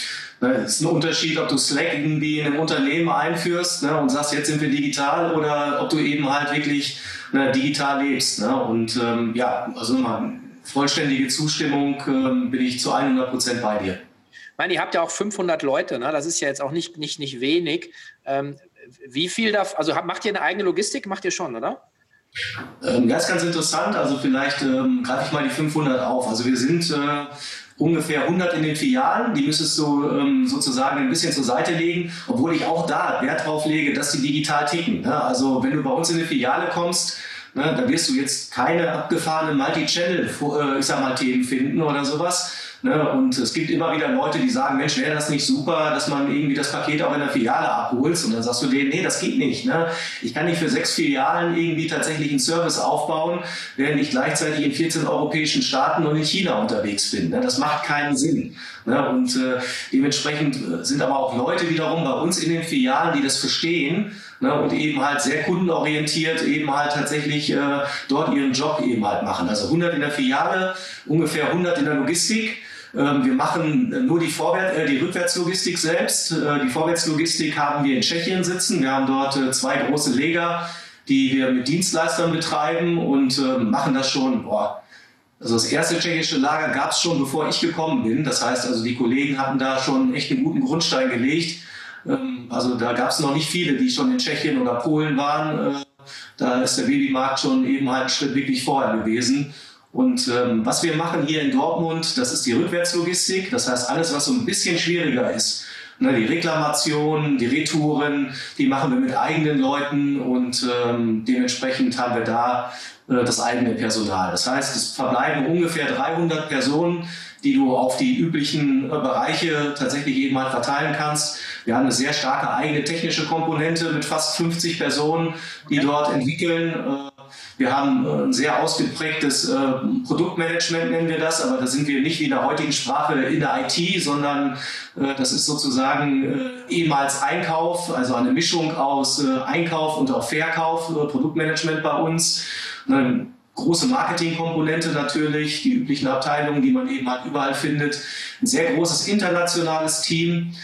ne, es ist ein Unterschied, ob du Slack irgendwie in einem Unternehmen einführst ne, und sagst, jetzt sind wir digital oder ob du eben halt wirklich ne, digital lebst. Ne? Und ähm, ja, also nochmal, vollständige Zustimmung ähm, bin ich zu 100 Prozent bei dir. Ich meine, ihr habt ja auch 500 Leute, ne? das ist ja jetzt auch nicht, nicht, nicht wenig. Ähm, wie viel da, also macht ihr eine eigene Logistik? Macht ihr schon, oder? Ähm, das ist ganz interessant. Also vielleicht ähm, greife ich mal die 500 auf. Also wir sind äh, ungefähr 100 in den Filialen. Die müsstest du ähm, sozusagen ein bisschen zur Seite legen, obwohl ich auch da Wert drauf lege, dass die digital ticken. Ne? Also wenn du bei uns in eine Filiale kommst, ne, dann wirst du jetzt keine abgefahrenen Multi-Channel, äh, finden oder sowas Ne? Und es gibt immer wieder Leute, die sagen, Mensch, wäre das nicht super, dass man irgendwie das Paket auch in der Filiale abholt? Und dann sagst du denen, nee, das geht nicht. Ne? Ich kann nicht für sechs Filialen irgendwie tatsächlich einen Service aufbauen, während ich gleichzeitig in 14 europäischen Staaten und in China unterwegs bin. Ne? Das macht keinen Sinn. Ne? Und äh, dementsprechend äh, sind aber auch Leute wiederum bei uns in den Filialen, die das verstehen, Ne, und eben halt sehr kundenorientiert eben halt tatsächlich äh, dort ihren Job eben halt machen. Also 100 in der Filiale, ungefähr 100 in der Logistik wir machen nur die, Vorwärts, äh, die Rückwärtslogistik selbst. Äh, die Vorwärtslogistik haben wir in Tschechien sitzen. Wir haben dort äh, zwei große Leger, die wir mit Dienstleistern betreiben und machen das schon. Boah, also das erste tschechische Lager gab es schon, bevor ich gekommen bin. Das heißt also, die Kollegen hatten da schon echt einen guten Grundstein gelegt. Ähm, also da gab es noch nicht viele, die schon in Tschechien oder Polen waren. Da ist der Babymarkt schon eben halt einen Schritt wirklich vorher gewesen. Und ähm, was wir machen hier in Dortmund, das ist die Rückwärtslogistik. Das heißt, alles, was so ein bisschen schwieriger ist. Ne, die Reklamationen, die Retouren, die machen wir mit eigenen Leuten und ähm, dementsprechend haben wir da äh, das eigene Personal. Das heißt, es verbleiben ungefähr 300 Personen, die du auf die üblichen äh, Bereiche tatsächlich eben halt verteilen kannst. Wir haben eine sehr starke eigene technische Komponente mit fast 50 Personen, die dort entwickeln. Äh, wir haben äh, ein sehr ausgeprägtes äh, Produktmanagement, nennen wir das, aber da sind wir nicht wie in der heutigen Sprache in der IT, sondern äh, das ist sozusagen ehemals Einkauf, also eine Mischung aus Einkauf und auch Verkauf, Produktmanagement bei uns. Eine große Marketingkomponente natürlich, die üblichen Abteilungen, die man eben halt überall findet. Ein sehr großes internationales Team,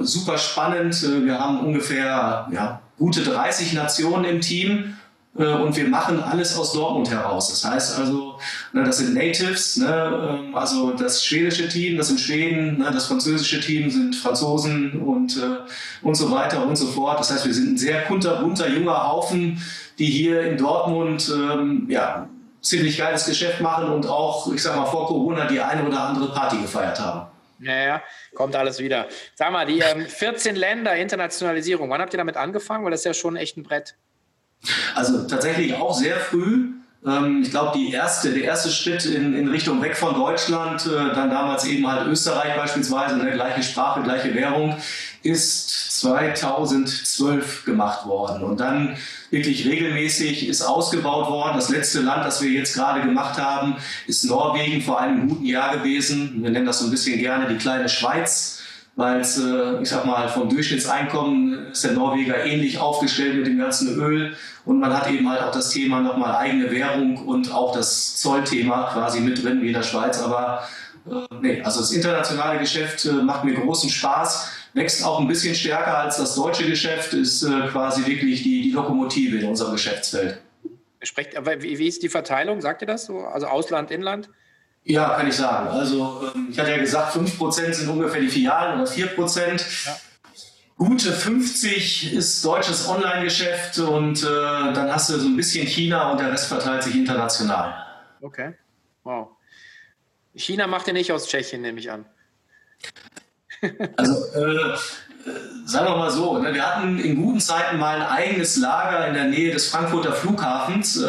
super spannend. Wir haben ungefähr ja, gute 30 Nationen im Team und wir machen alles aus Dortmund heraus. Das heißt also, ne, das sind Natives, ne, ähm, also das schwedische Team, das sind Schweden, ne, das französische Team sind Franzosen und, äh, und so weiter und so fort. Das heißt, wir sind ein sehr kunterbunter, junger Haufen, die hier in Dortmund ähm, ja, ziemlich geiles Geschäft machen und auch, ich sag mal, vor Corona die eine oder andere Party gefeiert haben. Ja, ja, kommt alles wieder. Sag mal, die ähm, 14 Länder Internationalisierung, wann habt ihr damit angefangen? Weil das ist ja schon echt ein Brett. Also tatsächlich auch sehr früh. Ähm, ich glaube, erste, der erste Schritt in, in Richtung weg von Deutschland, äh, dann damals eben halt Österreich beispielsweise, ne, gleiche Sprache, gleiche Währung, ist 2012 gemacht worden. Und dann wirklich regelmäßig ist ausgebaut worden. Das letzte Land, das wir jetzt gerade gemacht haben, ist Norwegen vor einem guten Jahr gewesen. Wir nennen das so ein bisschen gerne die kleine Schweiz weil es, äh, ich sag mal, vom Durchschnittseinkommen ist der Norweger ähnlich aufgestellt mit dem ganzen Öl und man hat eben halt auch das Thema nochmal eigene Währung und auch das Zollthema quasi mit drin wie in der Schweiz, aber äh, nee, also das internationale Geschäft äh, macht mir großen Spaß, wächst auch ein bisschen stärker als das deutsche Geschäft, ist quasi wirklich die, die Lokomotive in unserem Geschäftsfeld. Sprecht, aber wie, wie ist die Verteilung? Sagt ihr das so? Also Ausland, Inland? Ja, kann ich sagen. Also ähm, ich hatte ja gesagt, 5% sind ungefähr die Filialen oder 4%. Ja. Gute 50 ist deutsches Online-Geschäft und äh, dann hast du so ein bisschen China und der Rest verteilt sich international. Okay, wow. China macht ihr nicht aus Tschechien, nehme ich an. Also äh, sagen wir mal so, ne, wir hatten in guten Zeiten mal ein eigenes Lager in der Nähe des Frankfurter Flughafens, äh,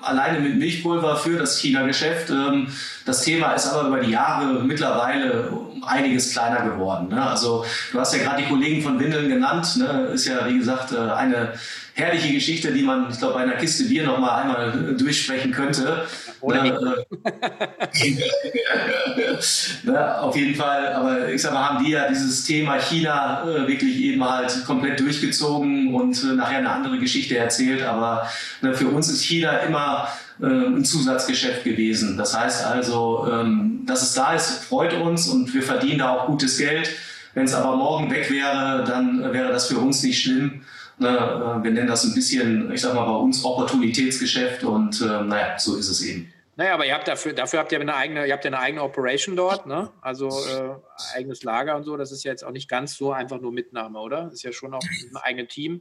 alleine mit Milchpulver für das China-Geschäft. Ähm, das Thema ist aber über die Jahre mittlerweile einiges kleiner geworden. Ne? Also du hast ja gerade die Kollegen von Windeln genannt, ne? ist ja wie gesagt äh, eine herrliche Geschichte, die man, ich glaube, bei einer Kiste Bier noch mal einmal durchsprechen könnte. Oder äh, ne, auf jeden Fall, aber ich sag mal, haben die ja dieses Thema China äh, wirklich eben halt komplett durchgezogen und äh, nachher eine andere Geschichte erzählt. Aber ne, für uns ist China immer äh, ein Zusatzgeschäft gewesen. Das heißt also, ähm, dass es da ist, freut uns und wir verdienen da auch gutes Geld. Wenn es aber morgen weg wäre, dann wäre das für uns nicht schlimm. Ne, äh, wir nennen das ein bisschen, ich sag mal, bei uns Opportunitätsgeschäft und äh, naja, so ist es eben. Naja, aber ihr habt dafür, dafür habt ihr eine eigene, ihr habt eine eigene Operation dort, ne? Also äh, eigenes Lager und so. Das ist ja jetzt auch nicht ganz so einfach nur Mitnahme, oder? Das ist ja schon auch ein eigenes Team.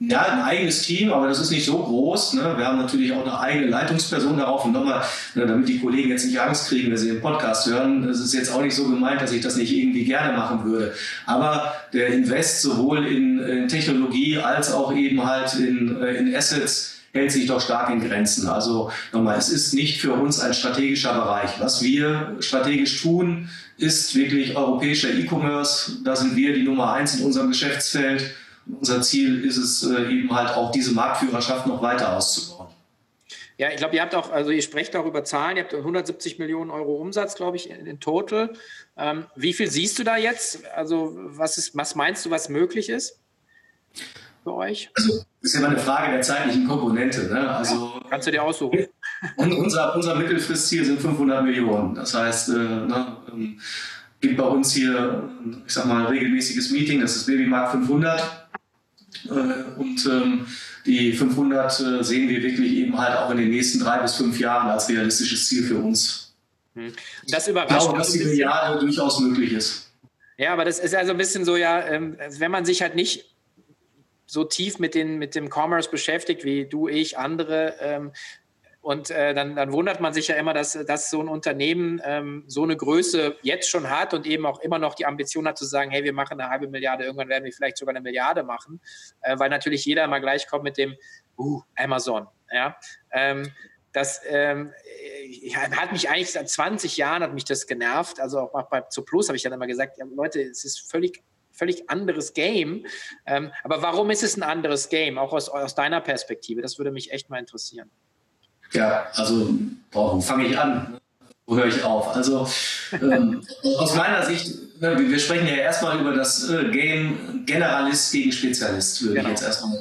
Ja, ein eigenes Team, aber das ist nicht so groß. Ne? Wir haben natürlich auch eine eigene Leitungsperson darauf. Und nochmal, ne, damit die Kollegen jetzt nicht Angst kriegen, wenn sie den Podcast hören, es ist jetzt auch nicht so gemeint, dass ich das nicht irgendwie gerne machen würde. Aber der Invest sowohl in, in Technologie als auch eben halt in, äh, in Assets hält sich doch stark in Grenzen. Also nochmal, es ist nicht für uns ein strategischer Bereich. Was wir strategisch tun, ist wirklich europäischer E-Commerce. Da sind wir die Nummer eins in unserem Geschäftsfeld. Unser Ziel ist es äh, eben halt auch diese Marktführerschaft noch weiter auszubauen. Ja, ich glaube, ihr habt auch, also ihr sprecht auch über Zahlen, ihr habt 170 Millionen Euro Umsatz, glaube ich, in, in Total. Ähm, wie viel siehst du da jetzt? Also was, ist, was meinst du, was möglich ist für euch? Also, das ist ja immer eine Frage der zeitlichen Komponente. Ne? Also, ja, kannst du dir aussuchen. Und unser, unser Mittelfristziel sind 500 Millionen. Das heißt, äh, ne, ähm, gibt bei uns hier, ich sag mal, ein regelmäßiges Meeting, das ist Babymarkt 500 äh, und ähm, die 500 äh, sehen wir wirklich eben halt auch in den nächsten drei bis fünf Jahren als realistisches Ziel für uns. Hm. Das überrascht ich glaube, dass die Milliarde durchaus möglich ist. Ja, aber das ist also ein bisschen so, ja, ähm, wenn man sich halt nicht so tief mit, den, mit dem Commerce beschäftigt, wie du, ich, andere, ähm, und äh, dann, dann, wundert man sich ja immer, dass, dass so ein Unternehmen ähm, so eine Größe jetzt schon hat und eben auch immer noch die Ambition hat zu sagen, hey, wir machen eine halbe Milliarde, irgendwann werden wir vielleicht sogar eine Milliarde machen, äh, weil natürlich jeder mal gleich kommt mit dem, uh, Amazon. Ja? Ähm, das ähm, hat mich eigentlich seit 20 Jahren hat mich das genervt. Also auch bei zu Plus habe ich dann immer gesagt, ja, Leute, es ist völlig völlig anderes Game. Ähm, aber warum ist es ein anderes Game, auch aus, aus deiner Perspektive? Das würde mich echt mal interessieren. Ja, also wo fange ich an? Wo höre ich auf? Also ähm, aus meiner Sicht, ne, wir sprechen ja erstmal über das äh, Game Generalist gegen Spezialist, würde genau. ich jetzt erstmal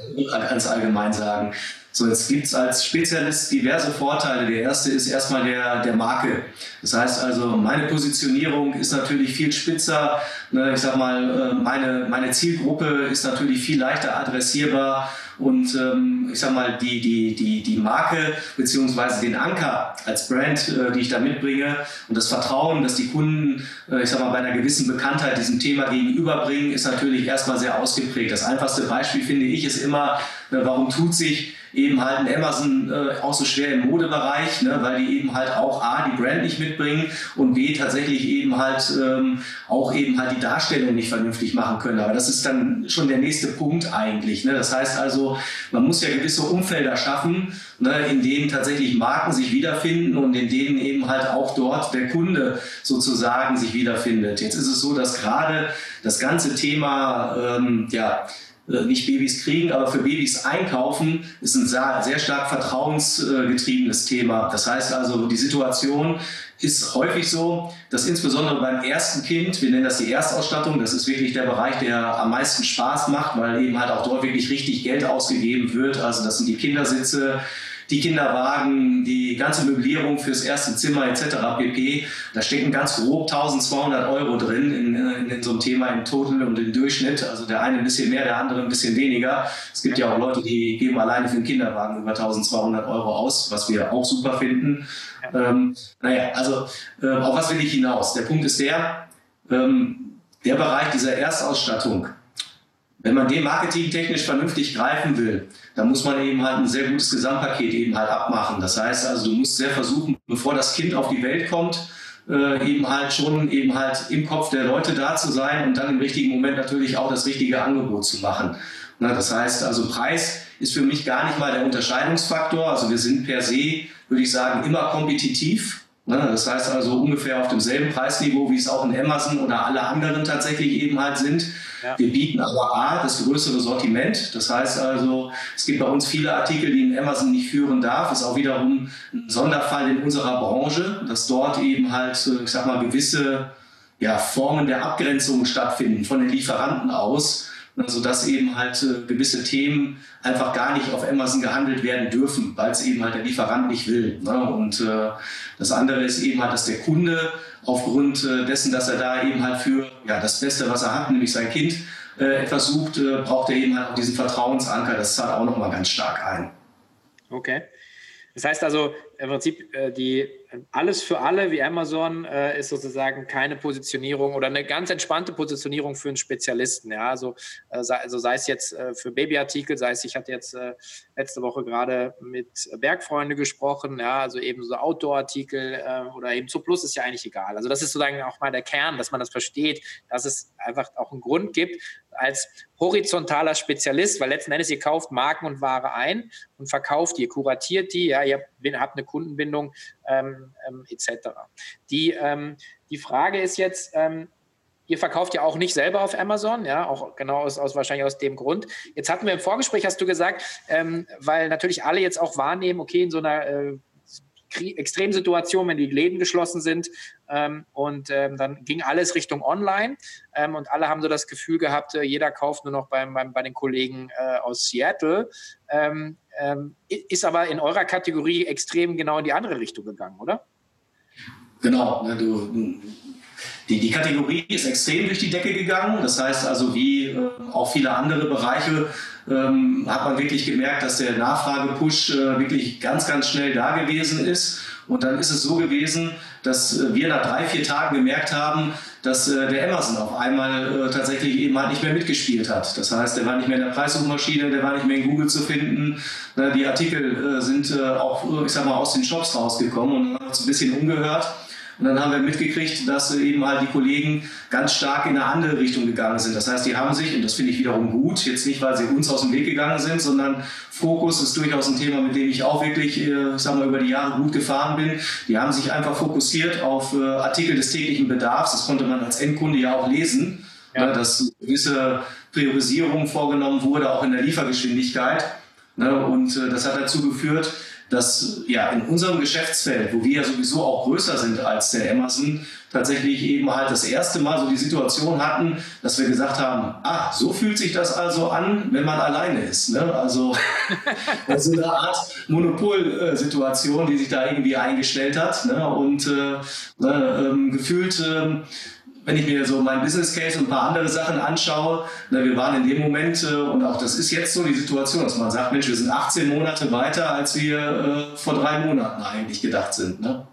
ganz allgemein sagen. So, jetzt gibt es als Spezialist diverse Vorteile. Der erste ist erstmal der, der Marke. Das heißt also, meine Positionierung ist natürlich viel spitzer. Ne, ich sag mal, äh, meine, meine Zielgruppe ist natürlich viel leichter adressierbar und ähm, ich sag mal, die, die, die, die Marke beziehungsweise den Anker als Brand, äh, die ich da mitbringe und das Vertrauen, dass die Kunden, äh, ich sag mal, bei einer gewissen Bekanntheit diesem Thema gegenüberbringen, ist natürlich erstmal sehr ausgeprägt. Das einfachste Beispiel, finde ich, ist immer, äh, warum tut sich eben halt ein Amazon äh, auch so schwer im Modebereich, ne, weil die eben halt auch A, die Brand nicht mitbringen und B, tatsächlich eben halt ähm, auch eben halt die Darstellung nicht vernünftig machen können. Aber das ist dann schon der nächste Punkt eigentlich. Ne? Das heißt also, man muss ja gewisse Umfelder schaffen, ne, in denen tatsächlich Marken sich wiederfinden und in denen eben halt auch dort der Kunde sozusagen sich wiederfindet. Jetzt ist es so, dass gerade das ganze Thema ähm, ja, nicht Babys kriegen, aber für Babys einkaufen ist ein sehr, sehr stark vertrauensgetriebenes Thema. Das heißt also, die Situation ist häufig so, dass insbesondere beim ersten Kind, wir nennen das die Erstausstattung, das ist wirklich der Bereich, der am meisten Spaß macht, weil eben halt auch dort wirklich richtig Geld ausgegeben wird. Also das sind die Kindersitze, die Kinderwagen, die ganze Möblierung fürs erste Zimmer etc. pp. Da stecken ganz grob 1200 Euro drin in, in, in, so einem Thema im Total und im Durchschnitt. Also der eine ein bisschen mehr, der andere ein bisschen weniger. Es gibt ja auch Leute, die geben alleine für den Kinderwagen über 1200 Euro aus, was wir auch super finden. Ähm, naja, also äh, auf was will ich hinaus? Der Punkt ist der, ähm, der Bereich dieser Erstausstattung, wenn man den marketingtechnisch vernünftig greifen will, dann muss man eben halt ein sehr gutes Gesamtpaket eben halt abmachen. Das heißt also, du musst sehr versuchen, bevor das Kind auf die Welt kommt, äh, eben halt schon eben halt im Kopf der Leute da zu sein und dann im richtigen Moment natürlich auch das richtige Angebot zu machen. Na, das heißt also, Preis ist für mich gar nicht mal der Unterscheidungsfaktor. Also wir sind per se, würde ich sagen, immer kompetitiv. Das heißt also ungefähr auf demselben Preisniveau, wie es auch in Amazon oder alle anderen tatsächlich eben halt sind. Ja. Wir bieten aber A, das größere Sortiment. Das heißt also, es gibt bei uns viele Artikel, die in Amazon nicht führen darf. Ist auch wiederum ein Sonderfall in unserer Branche, dass dort eben halt, ich sag mal, gewisse ja, Formen der Abgrenzung stattfinden von den Lieferanten aus sodass eben halt äh, gewisse Themen einfach gar nicht auf Amazon gehandelt werden dürfen, weil es eben halt der Lieferant nicht will. Ne? Und äh, das andere ist eben halt, dass der Kunde aufgrund äh, dessen, dass er da eben halt für ja, das Beste, was er hat, nämlich sein Kind, äh, etwas sucht, äh, braucht er eben halt auch diesen Vertrauensanker. Das zahlt auch nochmal ganz stark ein. Okay. Das heißt also im Prinzip, die alles für alle wie Amazon äh, ist sozusagen keine Positionierung oder eine ganz entspannte Positionierung für einen Spezialisten. Ja, also, äh, sei, also sei es jetzt äh, für Babyartikel, sei es, ich hatte jetzt äh, letzte Woche gerade mit Bergfreunde gesprochen, ja, also eben so Outdoor-Artikel äh, oder eben zu Plus ist ja eigentlich egal. Also das ist sozusagen auch mal der Kern, dass man das versteht, dass es einfach auch einen Grund gibt, als horizontaler Spezialist, weil letzten Endes ihr kauft Marken und Ware ein und verkauft die, kuratiert die, ja, ihr habt eine Kundenbindung ähm, ähm, etc. Die, ähm, die Frage ist jetzt, ähm, Ihr verkauft ja auch nicht selber auf Amazon, ja, auch genau aus, aus wahrscheinlich aus dem Grund. Jetzt hatten wir im Vorgespräch, hast du gesagt, ähm, weil natürlich alle jetzt auch wahrnehmen, okay, in so einer äh, Extremsituation, wenn die Läden geschlossen sind ähm, und ähm, dann ging alles Richtung Online ähm, und alle haben so das Gefühl gehabt, äh, jeder kauft nur noch beim, beim, bei den Kollegen äh, aus Seattle. Ähm, ähm, ist aber in eurer Kategorie extrem genau in die andere Richtung gegangen, oder? Genau, ne, du, die, die Kategorie ist extrem durch die Decke gegangen. Das heißt also, wie äh, auch viele andere Bereiche, ähm, hat man wirklich gemerkt, dass der Nachfragepush äh, wirklich ganz, ganz schnell da gewesen ist. Und dann ist es so gewesen, dass äh, wir nach drei, vier Tagen gemerkt haben, dass äh, der Amazon auf einmal äh, tatsächlich eben halt nicht mehr mitgespielt hat. Das heißt, der war nicht mehr in der Preissuchmaschine, der war nicht mehr in Google zu finden. Ne, die Artikel äh, sind äh, auch, ich sag mal, aus den Shops rausgekommen und man hat uns ein bisschen umgehört und dann haben wir mitgekriegt, dass eben halt die Kollegen ganz stark in eine andere Richtung gegangen sind. Das heißt, die haben sich, und das finde ich wiederum gut, jetzt nicht, weil sie uns aus dem Weg gegangen sind, sondern Fokus ist durchaus ein Thema, mit dem ich auch wirklich, äh, ich sag mal, über die Jahre gut gefahren bin. Die haben sich einfach fokussiert auf äh, Artikel des täglichen Bedarfs. Das konnte man als Endkunde ja auch lesen, ja. Ne, dass gewisse Priorisierung vorgenommen wurde, auch in der Liefergeschwindigkeit. Ne, und äh, das hat dazu geführt, dass ja in unserem Geschäftsfeld, wo wir ja sowieso auch größer sind als der Amazon, tatsächlich eben halt das erste Mal so die Situation hatten, dass wir gesagt haben, ah, so fühlt sich das also an, wenn man alleine ist. Ne? Also ist eine Art Monopolsituation, die sich da irgendwie eingestellt hat. Ne? Und äh, ne, ähm, gefühlt äh, wenn ich mir so mein Business Case und ein paar andere Sachen anschaue, na, wir waren in dem Moment, äh, und auch das ist jetzt so die Situation, dass man sagt, Mensch, wir sind 18 Monate weiter, als wir äh, vor drei Monaten eigentlich gedacht sind. Ne?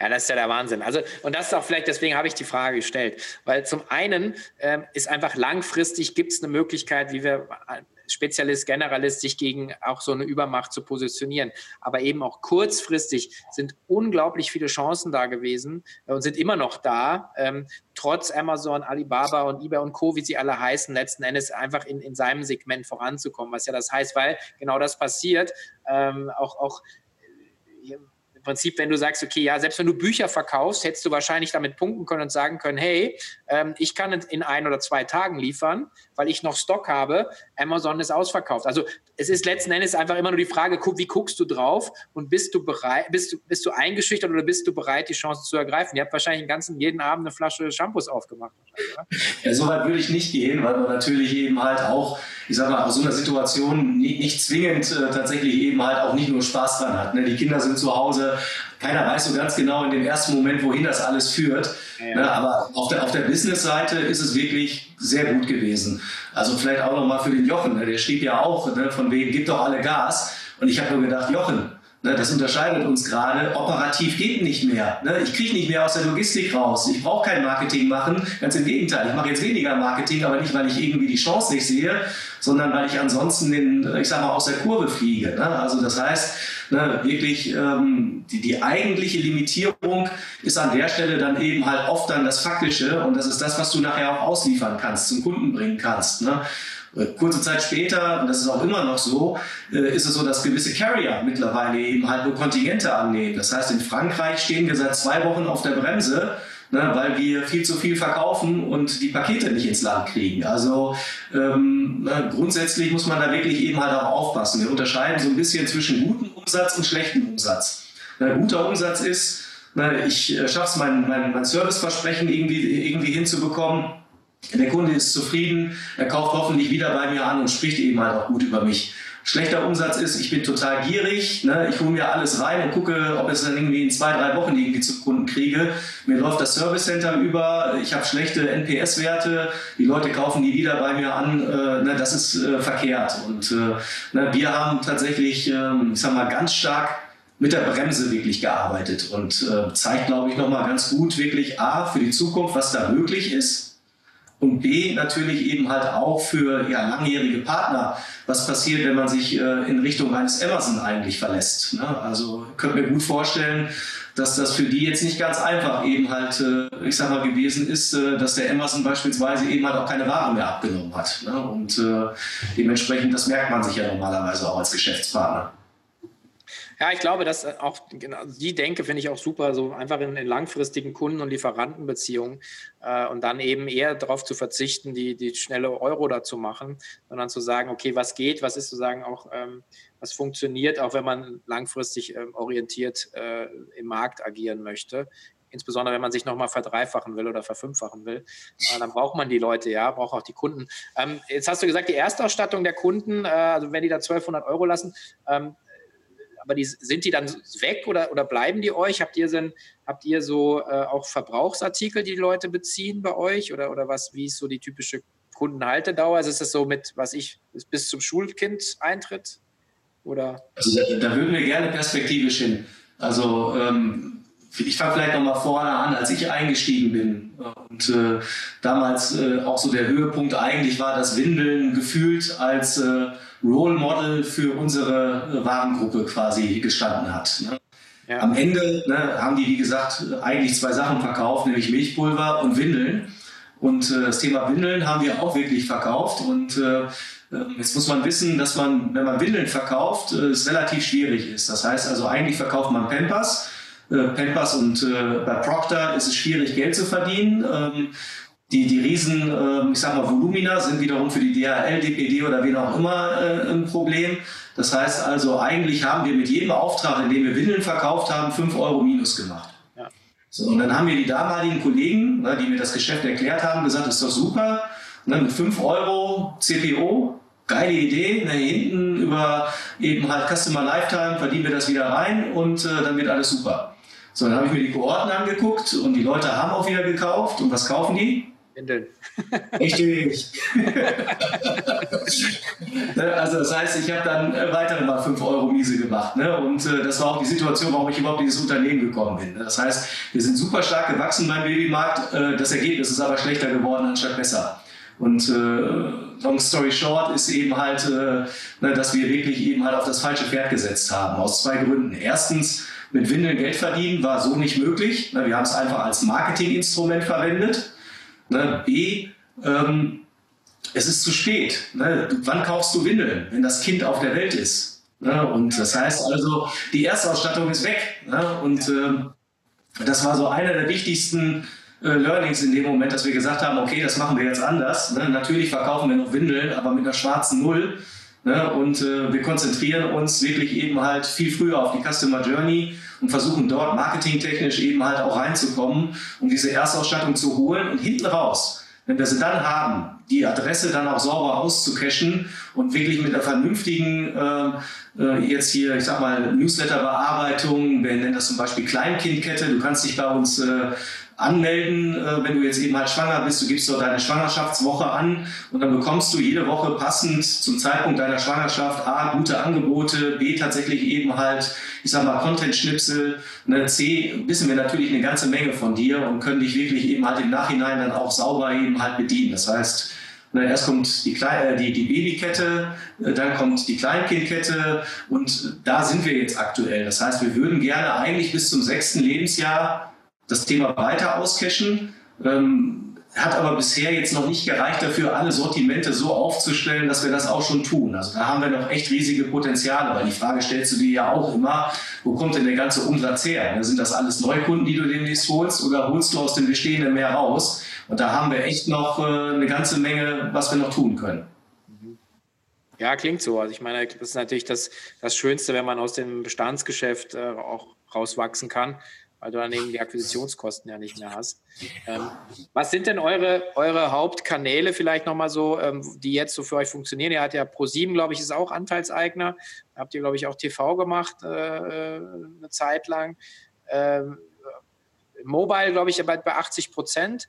Ja, das ist ja der Wahnsinn. Also, und das ist auch vielleicht, deswegen habe ich die Frage gestellt. Weil zum einen ähm, ist einfach langfristig, gibt es eine Möglichkeit, wie wir Spezialist, Generalist, sich gegen auch so eine Übermacht zu positionieren. Aber eben auch kurzfristig sind unglaublich viele Chancen da gewesen äh, und sind immer noch da, ähm, trotz Amazon, Alibaba und eBay und Co., wie sie alle heißen, letzten Endes einfach in, in seinem Segment voranzukommen. Was ja das heißt, weil genau das passiert, ähm, auch, auch im Prinzip, wenn du sagst, okay, ja, selbst wenn du Bücher verkaufst, hättest du wahrscheinlich damit punkten können und sagen können, hey, ähm, ich kann in ein oder zwei Tagen liefern, weil ich noch Stock habe. Amazon ist ausverkauft. Also es ist letzten Endes einfach immer nur die Frage, wie guckst du drauf und bist du bereit, bist du, bist du eingeschüchtert oder bist du bereit, die Chance zu ergreifen? Ihr habt wahrscheinlich den ganzen jeden Abend eine Flasche Shampoos aufgemacht. Ja, so weit würde ich nicht gehen, weil man natürlich eben halt auch, ich sag mal, aus so einer Situation nicht, nicht zwingend äh, tatsächlich eben halt auch nicht nur Spaß dran hat. Ne? Die Kinder sind zu Hause, keiner weiß so ganz genau in dem ersten Moment, wohin das alles führt. Ja. Ne? Aber auf der, auf der Business-Seite ist es wirklich sehr gut gewesen. Also vielleicht auch nochmal für den Jochen, ne? der schrieb ja auch, ne, von wegen, gib doch alle Gas. Und ich habe nur gedacht, Jochen, Ne, das unterscheidet uns gerade. Operativ geht nicht mehr. Ne? Ich kriege nicht mehr aus der Logistik raus. Ich brauche kein Marketing machen. Ganz im Gegenteil. Ich mache jetzt weniger Marketing, aber nicht, weil ich irgendwie die Chance nicht sehe, sondern weil ich ansonsten den, ich sag mal, aus der Kurve fliege. Ne? Also das heißt, ne, wirklich ähm, die, die eigentliche Limitierung ist an der Stelle dann eben halt oft dann das Faktische und das ist das, was du nachher auch ausliefern kannst, zum Kunden bringen kannst. Ne? Äh, kurze Zeit später, und das ist auch immer noch so, äh, ist es so, dass gewisse Carrier mittlerweile eben halt nur Kontingente annehmen. Das heißt, in Frankreich stehen wir seit zwei Wochen auf der Bremse, ne, weil wir viel zu viel verkaufen und die Pakete nicht ins Land kriegen. Also ähm, ne, grundsätzlich muss man da wirklich eben halt auch aufpassen. Wir unterscheiden so ein bisschen zwischen gutem Umsatz und schlechtem Umsatz. Ne, guter Umsatz ist, ne, ich äh, schaffe es, mein, mein, mein Serviceversprechen irgendwie, irgendwie hinzubekommen Der Kunde ist zufrieden, er kauft hoffentlich wieder bei mir an und spricht eben halt auch gut über mich schlechter Umsatz ist, ich bin total gierig, ne? ich hole mir alles rein und gucke, ob es dann irgendwie in zwei, drei Wochen irgendwie zu Kunden kriege. Mir läuft das Service Center über, ich habe schlechte NPS-Werte, die Leute kaufen die wieder bei mir an, äh, ne? das ist äh, verkehrt. Und äh, ne? wir haben tatsächlich, ähm, ich sag mal, ganz stark mit der Bremse wirklich gearbeitet und äh, zeigt, glaube ich, nochmal ganz gut wirklich A, für die Zukunft, was da möglich ist und B natürlich eben halt auch für ja, langjährige Partner, was passiert, wenn man sich äh, in Richtung eines Amazon eigentlich verlässt. Ne? Also könnt mir gut vorstellen, dass das für die jetzt nicht ganz einfach eben halt, äh, ich sag mal, gewesen ist, äh, dass der Amazon beispielsweise eben halt auch keine Ware mehr abgenommen hat. Ne? Und äh, dementsprechend, das merkt man sich ja normalerweise auch als Geschäftspartner. Ja, ich glaube, dass äh, auch genau, die Denke finde ich auch super, so einfach in, in langfristigen Kunden- und Lieferantenbeziehungen äh, und dann eben eher darauf zu verzichten, die, die schnelle Euro dazu machen, sondern zu sagen, okay, was geht, was ist sozusagen auch, ähm, was funktioniert, auch wenn man langfristig ähm, orientiert äh, im Markt agieren möchte insbesondere wenn man sich nochmal verdreifachen will oder verfünffachen will, äh, dann braucht man die Leute, ja, braucht auch die Kunden. Ähm, jetzt hast du gesagt, die Erstausstattung der Kunden, äh, also wenn die da 1200 Euro lassen, ähm, aber die, sind die dann weg oder, oder bleiben die euch? Habt ihr, sind, habt ihr so äh, auch Verbrauchsartikel, die, die Leute beziehen bei euch? Oder, oder was, wie ist so die typische Kundenhaltedauer? Also ist das so mit, was ich, bis zum Schulkind eintritt? Oder? Also da, würden wir gerne perspektivisch hin. Also ähm, ich fange vielleicht nochmal vorne an, als ich eingestiegen bin. Und äh, damals äh, auch so der Höhepunkt eigentlich war, dass Windeln gefühlt als äh, Role Model für unsere äh, Warengruppe quasi gestanden hat. Ne? Ja. Am Ende ne, haben die, wie gesagt, eigentlich zwei Sachen verkauft, nämlich Milchpulver und Windeln. Und äh, das Thema Windeln haben wir auch wirklich verkauft. Und äh, ähm, Jetzt muss man wissen, dass man, wenn man Windeln verkauft, es relativ schwierig ist. Das heißt also, eigentlich verkauft man Pampers. Äh, Pampers und äh, bei Procter ist es schwierig, Geld zu verdienen. Ähm, die, die riesen, äh, ich sag mal, Volumina sind wiederum für die DHL, DPD oder wen auch immer äh, ein Problem. Das heißt also, eigentlich haben wir mit jedem Auftrag, in dem wir Windeln verkauft haben, 5 Euro Minus gemacht. Ja. So, und dann haben wir die damaligen Kollegen, ne, die mir das Geschäft erklärt haben, gesagt, ist doch super, ne, mit 5 Euro CPO, geile Idee, ne, hinten über eben halt Customer Lifetime verdienen wir das wieder rein und äh, dann wird alles super. So, dann habe ich mir die Kohorten angeguckt und die Leute haben auch wieder gekauft. Und was kaufen die? Windeln. Richtig. Ne, also das heißt, ich habe dann äh, weitere mal 5 Euro Miese gemacht. Ne? Und äh, das war auch die Situation, warum ich überhaupt in dieses Unternehmen gekommen bin. Ne? Das heißt, wir sind super stark gewachsen beim Babymarkt. Äh, das Ergebnis ist aber schlechter geworden anstatt besser. Und äh, long story short ist eben halt, äh, ne, dass wir wirklich eben halt auf das falsche Pferd gesetzt haben. Aus zwei Gründen. Erstens, mit Windeln Geld verdienen war so nicht möglich. Ne? Wir haben es einfach als Marketinginstrument verwendet. Ne? B, ähm, es ist zu spät. Ne? Wann kaufst du Windeln, wenn das Kind auf der Welt ist? Und das heißt also, die Erstausstattung ist weg. Und ähm, das war so einer der wichtigsten äh, Learnings in dem Moment, dass wir gesagt haben, okay, das machen wir jetzt anders. Natürlich verkaufen wir noch Windeln, aber mit einer schwarzen Null. Ne? Und äh, wir konzentrieren uns wirklich eben halt viel früher auf die Customer Journey und versuchen dort marketingtechnisch eben halt auch reinzukommen, um diese Erstausstattung zu holen und hinten raus, wenn wir sie dann haben, die Adresse dann auch sauber auszucachen und wirklich mit einer vernünftigen, äh, äh jetzt hier, ich sag mal, Newsletter-Bearbeitung, wir nennen das zum Beispiel Kleinkindkette, du kannst dich bei uns äh, anmelden, äh, wenn du jetzt eben halt schwanger bist. Du gibst dort deine Schwangerschaftswoche an und dann bekommst du jede Woche passend zum Zeitpunkt deiner Schwangerschaft A, gute Angebote, B, tatsächlich eben halt, ich sag mal, Content-Schnipsel, ne, C, wissen wir natürlich eine ganze Menge von dir und können dich wirklich eben halt im Nachhinein dann auch sauber eben halt bedienen. Das heißt, Ne, erst kommt die, Kle äh, die, die Babykette, äh, dann kommt die Kleinkindkette und da sind wir jetzt aktuell. Das heißt, wir würden gerne eigentlich bis zum sechsten Lebensjahr das Thema weiter auscachen. Ähm, hat aber bisher jetzt noch nicht gereicht dafür, alle Sortimente so aufzustellen, dass wir das auch schon tun. Also da haben wir noch echt riesige Potenziale, weil die Frage stellst du dir ja auch immer, wo kommt denn der ganze Umsatz her? Sind das alles Neukunden, die du demnächst holst oder holst du aus dem bestehenden mehr raus? Und da haben wir echt noch äh, eine ganze Menge, was wir noch tun können. Ja, klingt so. Also ich meine, das ist natürlich das, das Schönste, wenn man aus dem Bestandsgeschäft äh, auch rauswachsen kann weil du dann eben die Akquisitionskosten ja nicht mehr hast. Ähm, was sind denn eure, eure Hauptkanäle vielleicht nochmal so, ähm, die jetzt so für euch funktionieren? Ihr habt ja ProSieben, glaube ich, ist auch Anteilseigner. Habt ihr, glaube ich, auch TV gemacht äh, äh, eine Zeit lang. Ähm, Mobile, glaube ich, bei, bei 80 Prozent.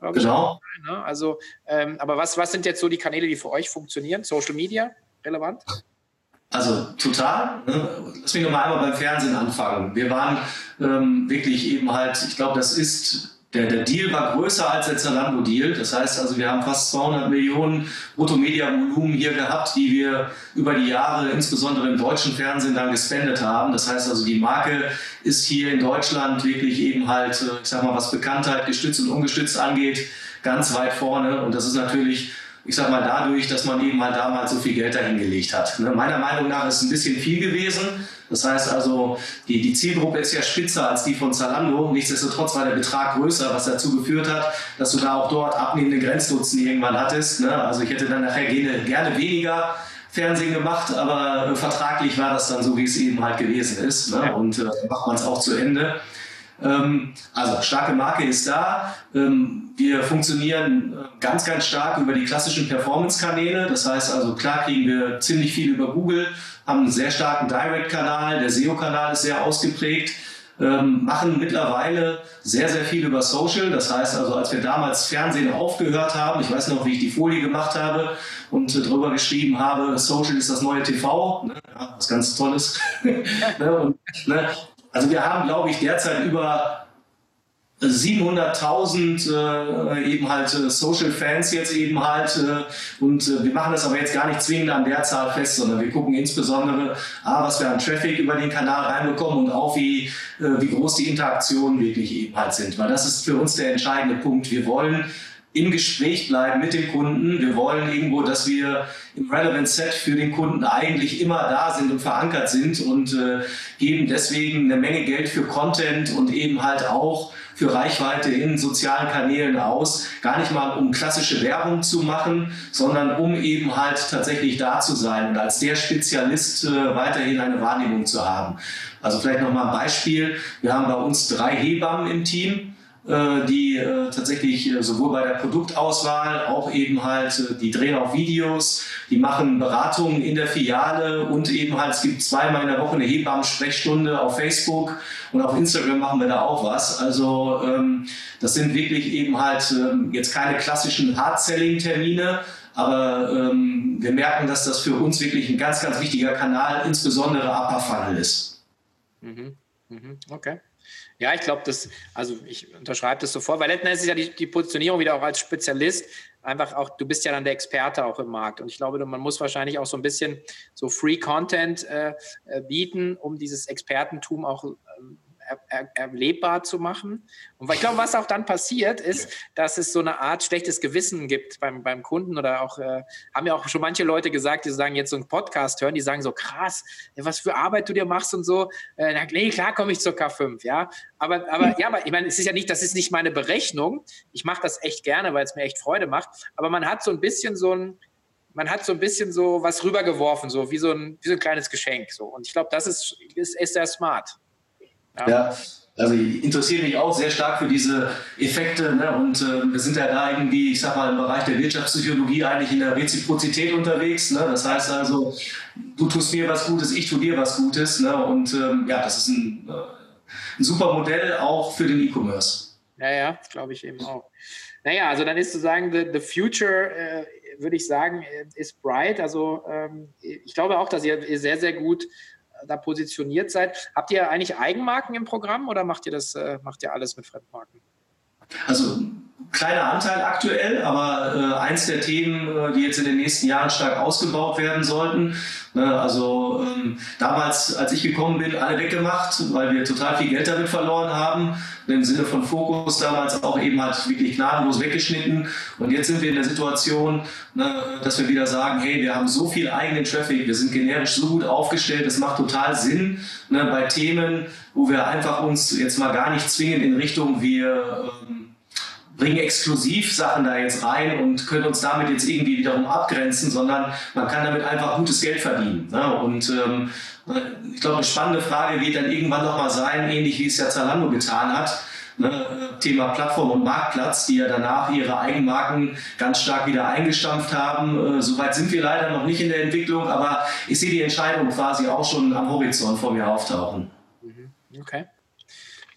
Genau. Ich, ne? Also, ähm, aber was, was sind jetzt so die Kanäle, die für euch funktionieren? Social Media relevant? Also total. Ne? Lass mich nochmal einmal beim Fernsehen anfangen. Wir waren ähm, wirklich eben halt, ich glaube, das ist, der, der Deal war größer als der Zalando-Deal. Das heißt also, wir haben fast 200 Millionen Bruttomedia-Volumen hier gehabt, die wir über die Jahre insbesondere im deutschen Fernsehen dann gespendet haben. Das heißt also, die Marke ist hier in Deutschland wirklich eben halt, äh, ich sag mal, was Bekanntheit gestützt und ungestützt angeht, ganz weit vorne. Und das ist natürlich ich sag mal, dadurch, dass man eben halt damals so viel Geld dahingelegt hat. Ne? Meiner Meinung nach ist es ein bisschen viel gewesen. Das heißt also, die, die Zielgruppe ist ja spitzer als die von Zalando. Nichtsdestotrotz war der Betrag größer, was dazu geführt hat, dass du da auch dort abnehmende Grenznutzen irgendwann hattest. Ne? Also ich hätte dann nachher gerne, gerne weniger Fernsehen gemacht, aber vertraglich war das dann so, wie es eben halt gewesen ist. Ne? Und äh, macht man es auch zu Ende. Ähm, also starke Marke ist da. Ähm, wir funktionieren äh, ganz, ganz stark über die klassischen Performance-Kanäle. Das heißt also, klar kriegen wir ziemlich viel über Google, haben einen sehr starken Direct-Kanal, der SEO-Kanal ist sehr ausgeprägt. Ähm, machen mittlerweile sehr, sehr viel über Social. Das heißt also, als wir damals Fernsehen aufgehört haben, ich weiß noch, wie ich die Folie gemacht habe und äh, drüber geschrieben habe, Social ist das neue TV, ne? ja, was ganz Tolles. ne? und, ne? Also wir haben, glaube ich, derzeit über 700.000 äh, eben halt äh, Social Fans jetzt eben halt äh, und äh, wir machen das aber jetzt gar nicht zwingend an der Zahl fest, sondern wir gucken insbesondere, A, was wir an Traffic über den Kanal reinbekommen und auch wie, äh, wie groß die Interaktionen wirklich eben halt sind, weil das ist für uns der entscheidende Punkt. Wir wollen im Gespräch bleiben mit dem Kunden. Wir wollen irgendwo, dass wir im Relevant Set für den Kunden eigentlich immer da sind und verankert sind und äh, geben deswegen eine Menge Geld für Content und eben halt auch für Reichweite in sozialen Kanälen aus. Gar nicht mal, um klassische Werbung zu machen, sondern um eben halt tatsächlich da zu sein und als der Spezialist äh, weiterhin eine Wahrnehmung zu haben. Also vielleicht noch mal ein Beispiel. Wir haben bei uns drei Hebammen im Team die äh, tatsächlich äh, sowohl bei der Produktauswahl auch eben halt, die drehen auch Videos, die machen Beratungen in der Filiale und eben halt, es gibt zweimal in der Woche eine Hebammen-Sprechstunde auf Facebook und auf Instagram machen wir da auch was. Also ähm, das sind wirklich eben halt ähm, jetzt keine klassischen Hard-Selling-Termine, aber ähm, wir merken, dass das für uns wirklich ein ganz, ganz wichtiger Kanal, insbesondere Upper Funnel ist. Mhm. Mhm. Okay. Ja, ich glaube, das, also ich unterschreibe das sofort, weil letztendlich ist ja die, die Positionierung wieder auch als Spezialist einfach auch, du bist ja dann der Experte auch im Markt. Und ich glaube, man muss wahrscheinlich auch so ein bisschen so Free Content äh, äh bieten, um dieses Expertentum auch ähm, erlebbar zu machen. Und ich glaube, was auch dann passiert, ist, dass es so eine Art schlechtes Gewissen gibt beim, beim Kunden oder auch, äh, haben ja auch schon manche Leute gesagt, die sagen jetzt so einen Podcast hören, die sagen so, krass, was für Arbeit du dir machst und so. Äh, nee, klar komme ich zur K5, ja. Aber, aber, ja, aber ich meine, es ist ja nicht, das ist nicht meine Berechnung. Ich mache das echt gerne, weil es mir echt Freude macht. Aber man hat so ein bisschen so ein, man hat so ein bisschen so was rübergeworfen, so wie so ein, wie so ein kleines Geschenk. So. Und ich glaube, das ist, ist, ist sehr smart. Ja. ja. Also ich interessiere mich auch sehr stark für diese Effekte ne? und äh, wir sind ja da irgendwie, ich sag mal, im Bereich der Wirtschaftspsychologie eigentlich in der Reziprozität unterwegs. Ne? Das heißt also, du tust mir was Gutes, ich tue dir was Gutes ne? und ähm, ja, das ist ein, äh, ein super Modell auch für den E-Commerce. Ja, ja, glaube ich eben auch. Naja, also dann ist zu sagen, the, the future, äh, würde ich sagen, äh, ist bright. Also ähm, ich glaube auch, dass ihr sehr, sehr gut da positioniert seid. Habt ihr eigentlich Eigenmarken im Programm oder macht ihr das, äh, macht ihr alles mit Fremdmarken? Also kleiner Anteil aktuell, aber äh, eins der Themen, äh, die jetzt in den nächsten Jahren stark ausgebaut werden sollten. Ne, also ähm, damals, als ich gekommen bin, alle weggemacht, weil wir total viel Geld damit verloren haben. Im Sinne von Fokus damals auch eben halt wirklich gnadenlos weggeschnitten. Und jetzt sind wir in der Situation, ne, dass wir wieder sagen, hey, wir haben so viel eigenen Traffic, wir sind generisch so gut aufgestellt, das macht total Sinn ne, bei Themen, wo wir einfach uns jetzt mal gar nicht zwingen in Richtung wir ähm, bringen exklusiv Sachen da jetzt rein und können uns damit jetzt irgendwie wiederum abgrenzen, sondern man kann damit einfach gutes Geld verdienen. Ne? Und ähm, ich glaube, eine spannende Frage wird dann irgendwann nochmal sein, ähnlich wie es ja Zalando getan hat. Ne? Thema Plattform und Marktplatz, die ja danach ihre Eigenmarken ganz stark wieder eingestampft haben. Äh, Soweit sind wir leider noch nicht in der Entwicklung, aber ich sehe die Entscheidung quasi auch schon am Horizont vor mir auftauchen. Mhm. Okay.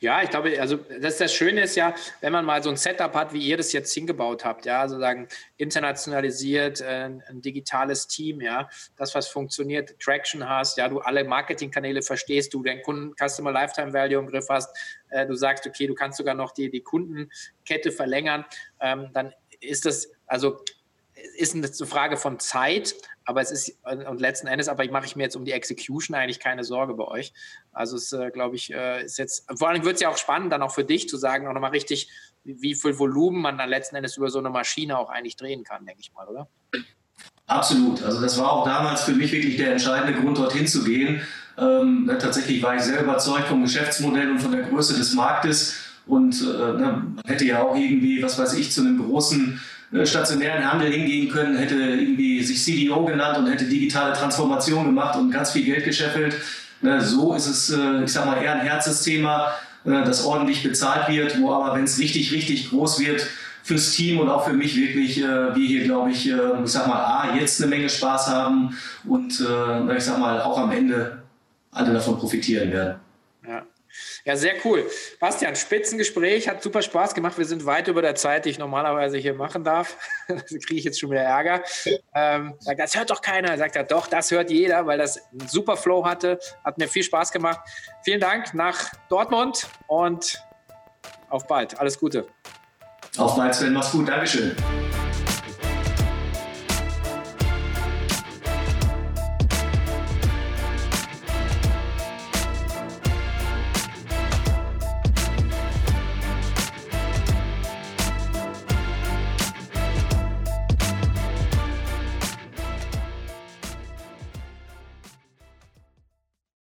Ja, ich glaube, also das, das Schöne ist ja, wenn man mal so ein Setup hat, wie ihr das jetzt hingebaut habt, ja, sozusagen internationalisiert, äh, ein digitales Team, ja, das, was funktioniert, Traction hast, ja, du alle Marketingkanäle verstehst, du den Kunden Customer Lifetime Value im Griff hast, äh, du sagst, okay, du kannst sogar noch die, die Kundenkette verlängern, ähm, dann ist das, also ist eine Frage von Zeit, aber es ist, und letzten Endes, aber mache ich mir jetzt um die Execution eigentlich keine Sorge bei euch. Also es, äh, glaube ich, äh, ist jetzt, vor allem wird es ja auch spannend, dann auch für dich zu sagen, auch nochmal richtig, wie, viel Volumen man dann letzten Endes über so eine Maschine auch eigentlich drehen kann, denke ich mal, oder? Absolut. Also das war auch damals für mich wirklich der entscheidende Grund, dorthin zu gehen. Ähm, ne, tatsächlich war ich sehr überzeugt vom Geschäftsmodell und von der Größe des Marktes. Und äh, ne, hätte ja auch irgendwie, was weiß ich, zu einem großen äh, stationären Handel hingehen können, hätte irgendwie sich CDO genannt und hätte digitale Transformation gemacht und ganz viel Geld gescheffelt. Ne, so ist es, äh, ich sag mal, eher ein Herzensthema, äh, das ordentlich bezahlt wird, wo aber, wenn es richtig, richtig groß wird, fürs Team und auch für mich wirklich, wir hier, glaube ich, ich sag mal, A, jetzt eine Menge Spaß haben und ich sag mal, auch am Ende alle davon profitieren werden. Ja, sehr cool. Bastian, Spitzengespräch, hat super Spaß gemacht. Wir sind weit über der Zeit, die ich normalerweise hier machen darf. da kriege ich jetzt schon wieder Ärger. Ähm, das hört doch keiner. Er sagt er, doch, das hört jeder, weil das einen super Flow hatte. Hat mir viel Spaß gemacht. Vielen Dank nach Dortmund und auf bald. Alles Gute. Auf bald, Sven. Mach's gut. Dankeschön.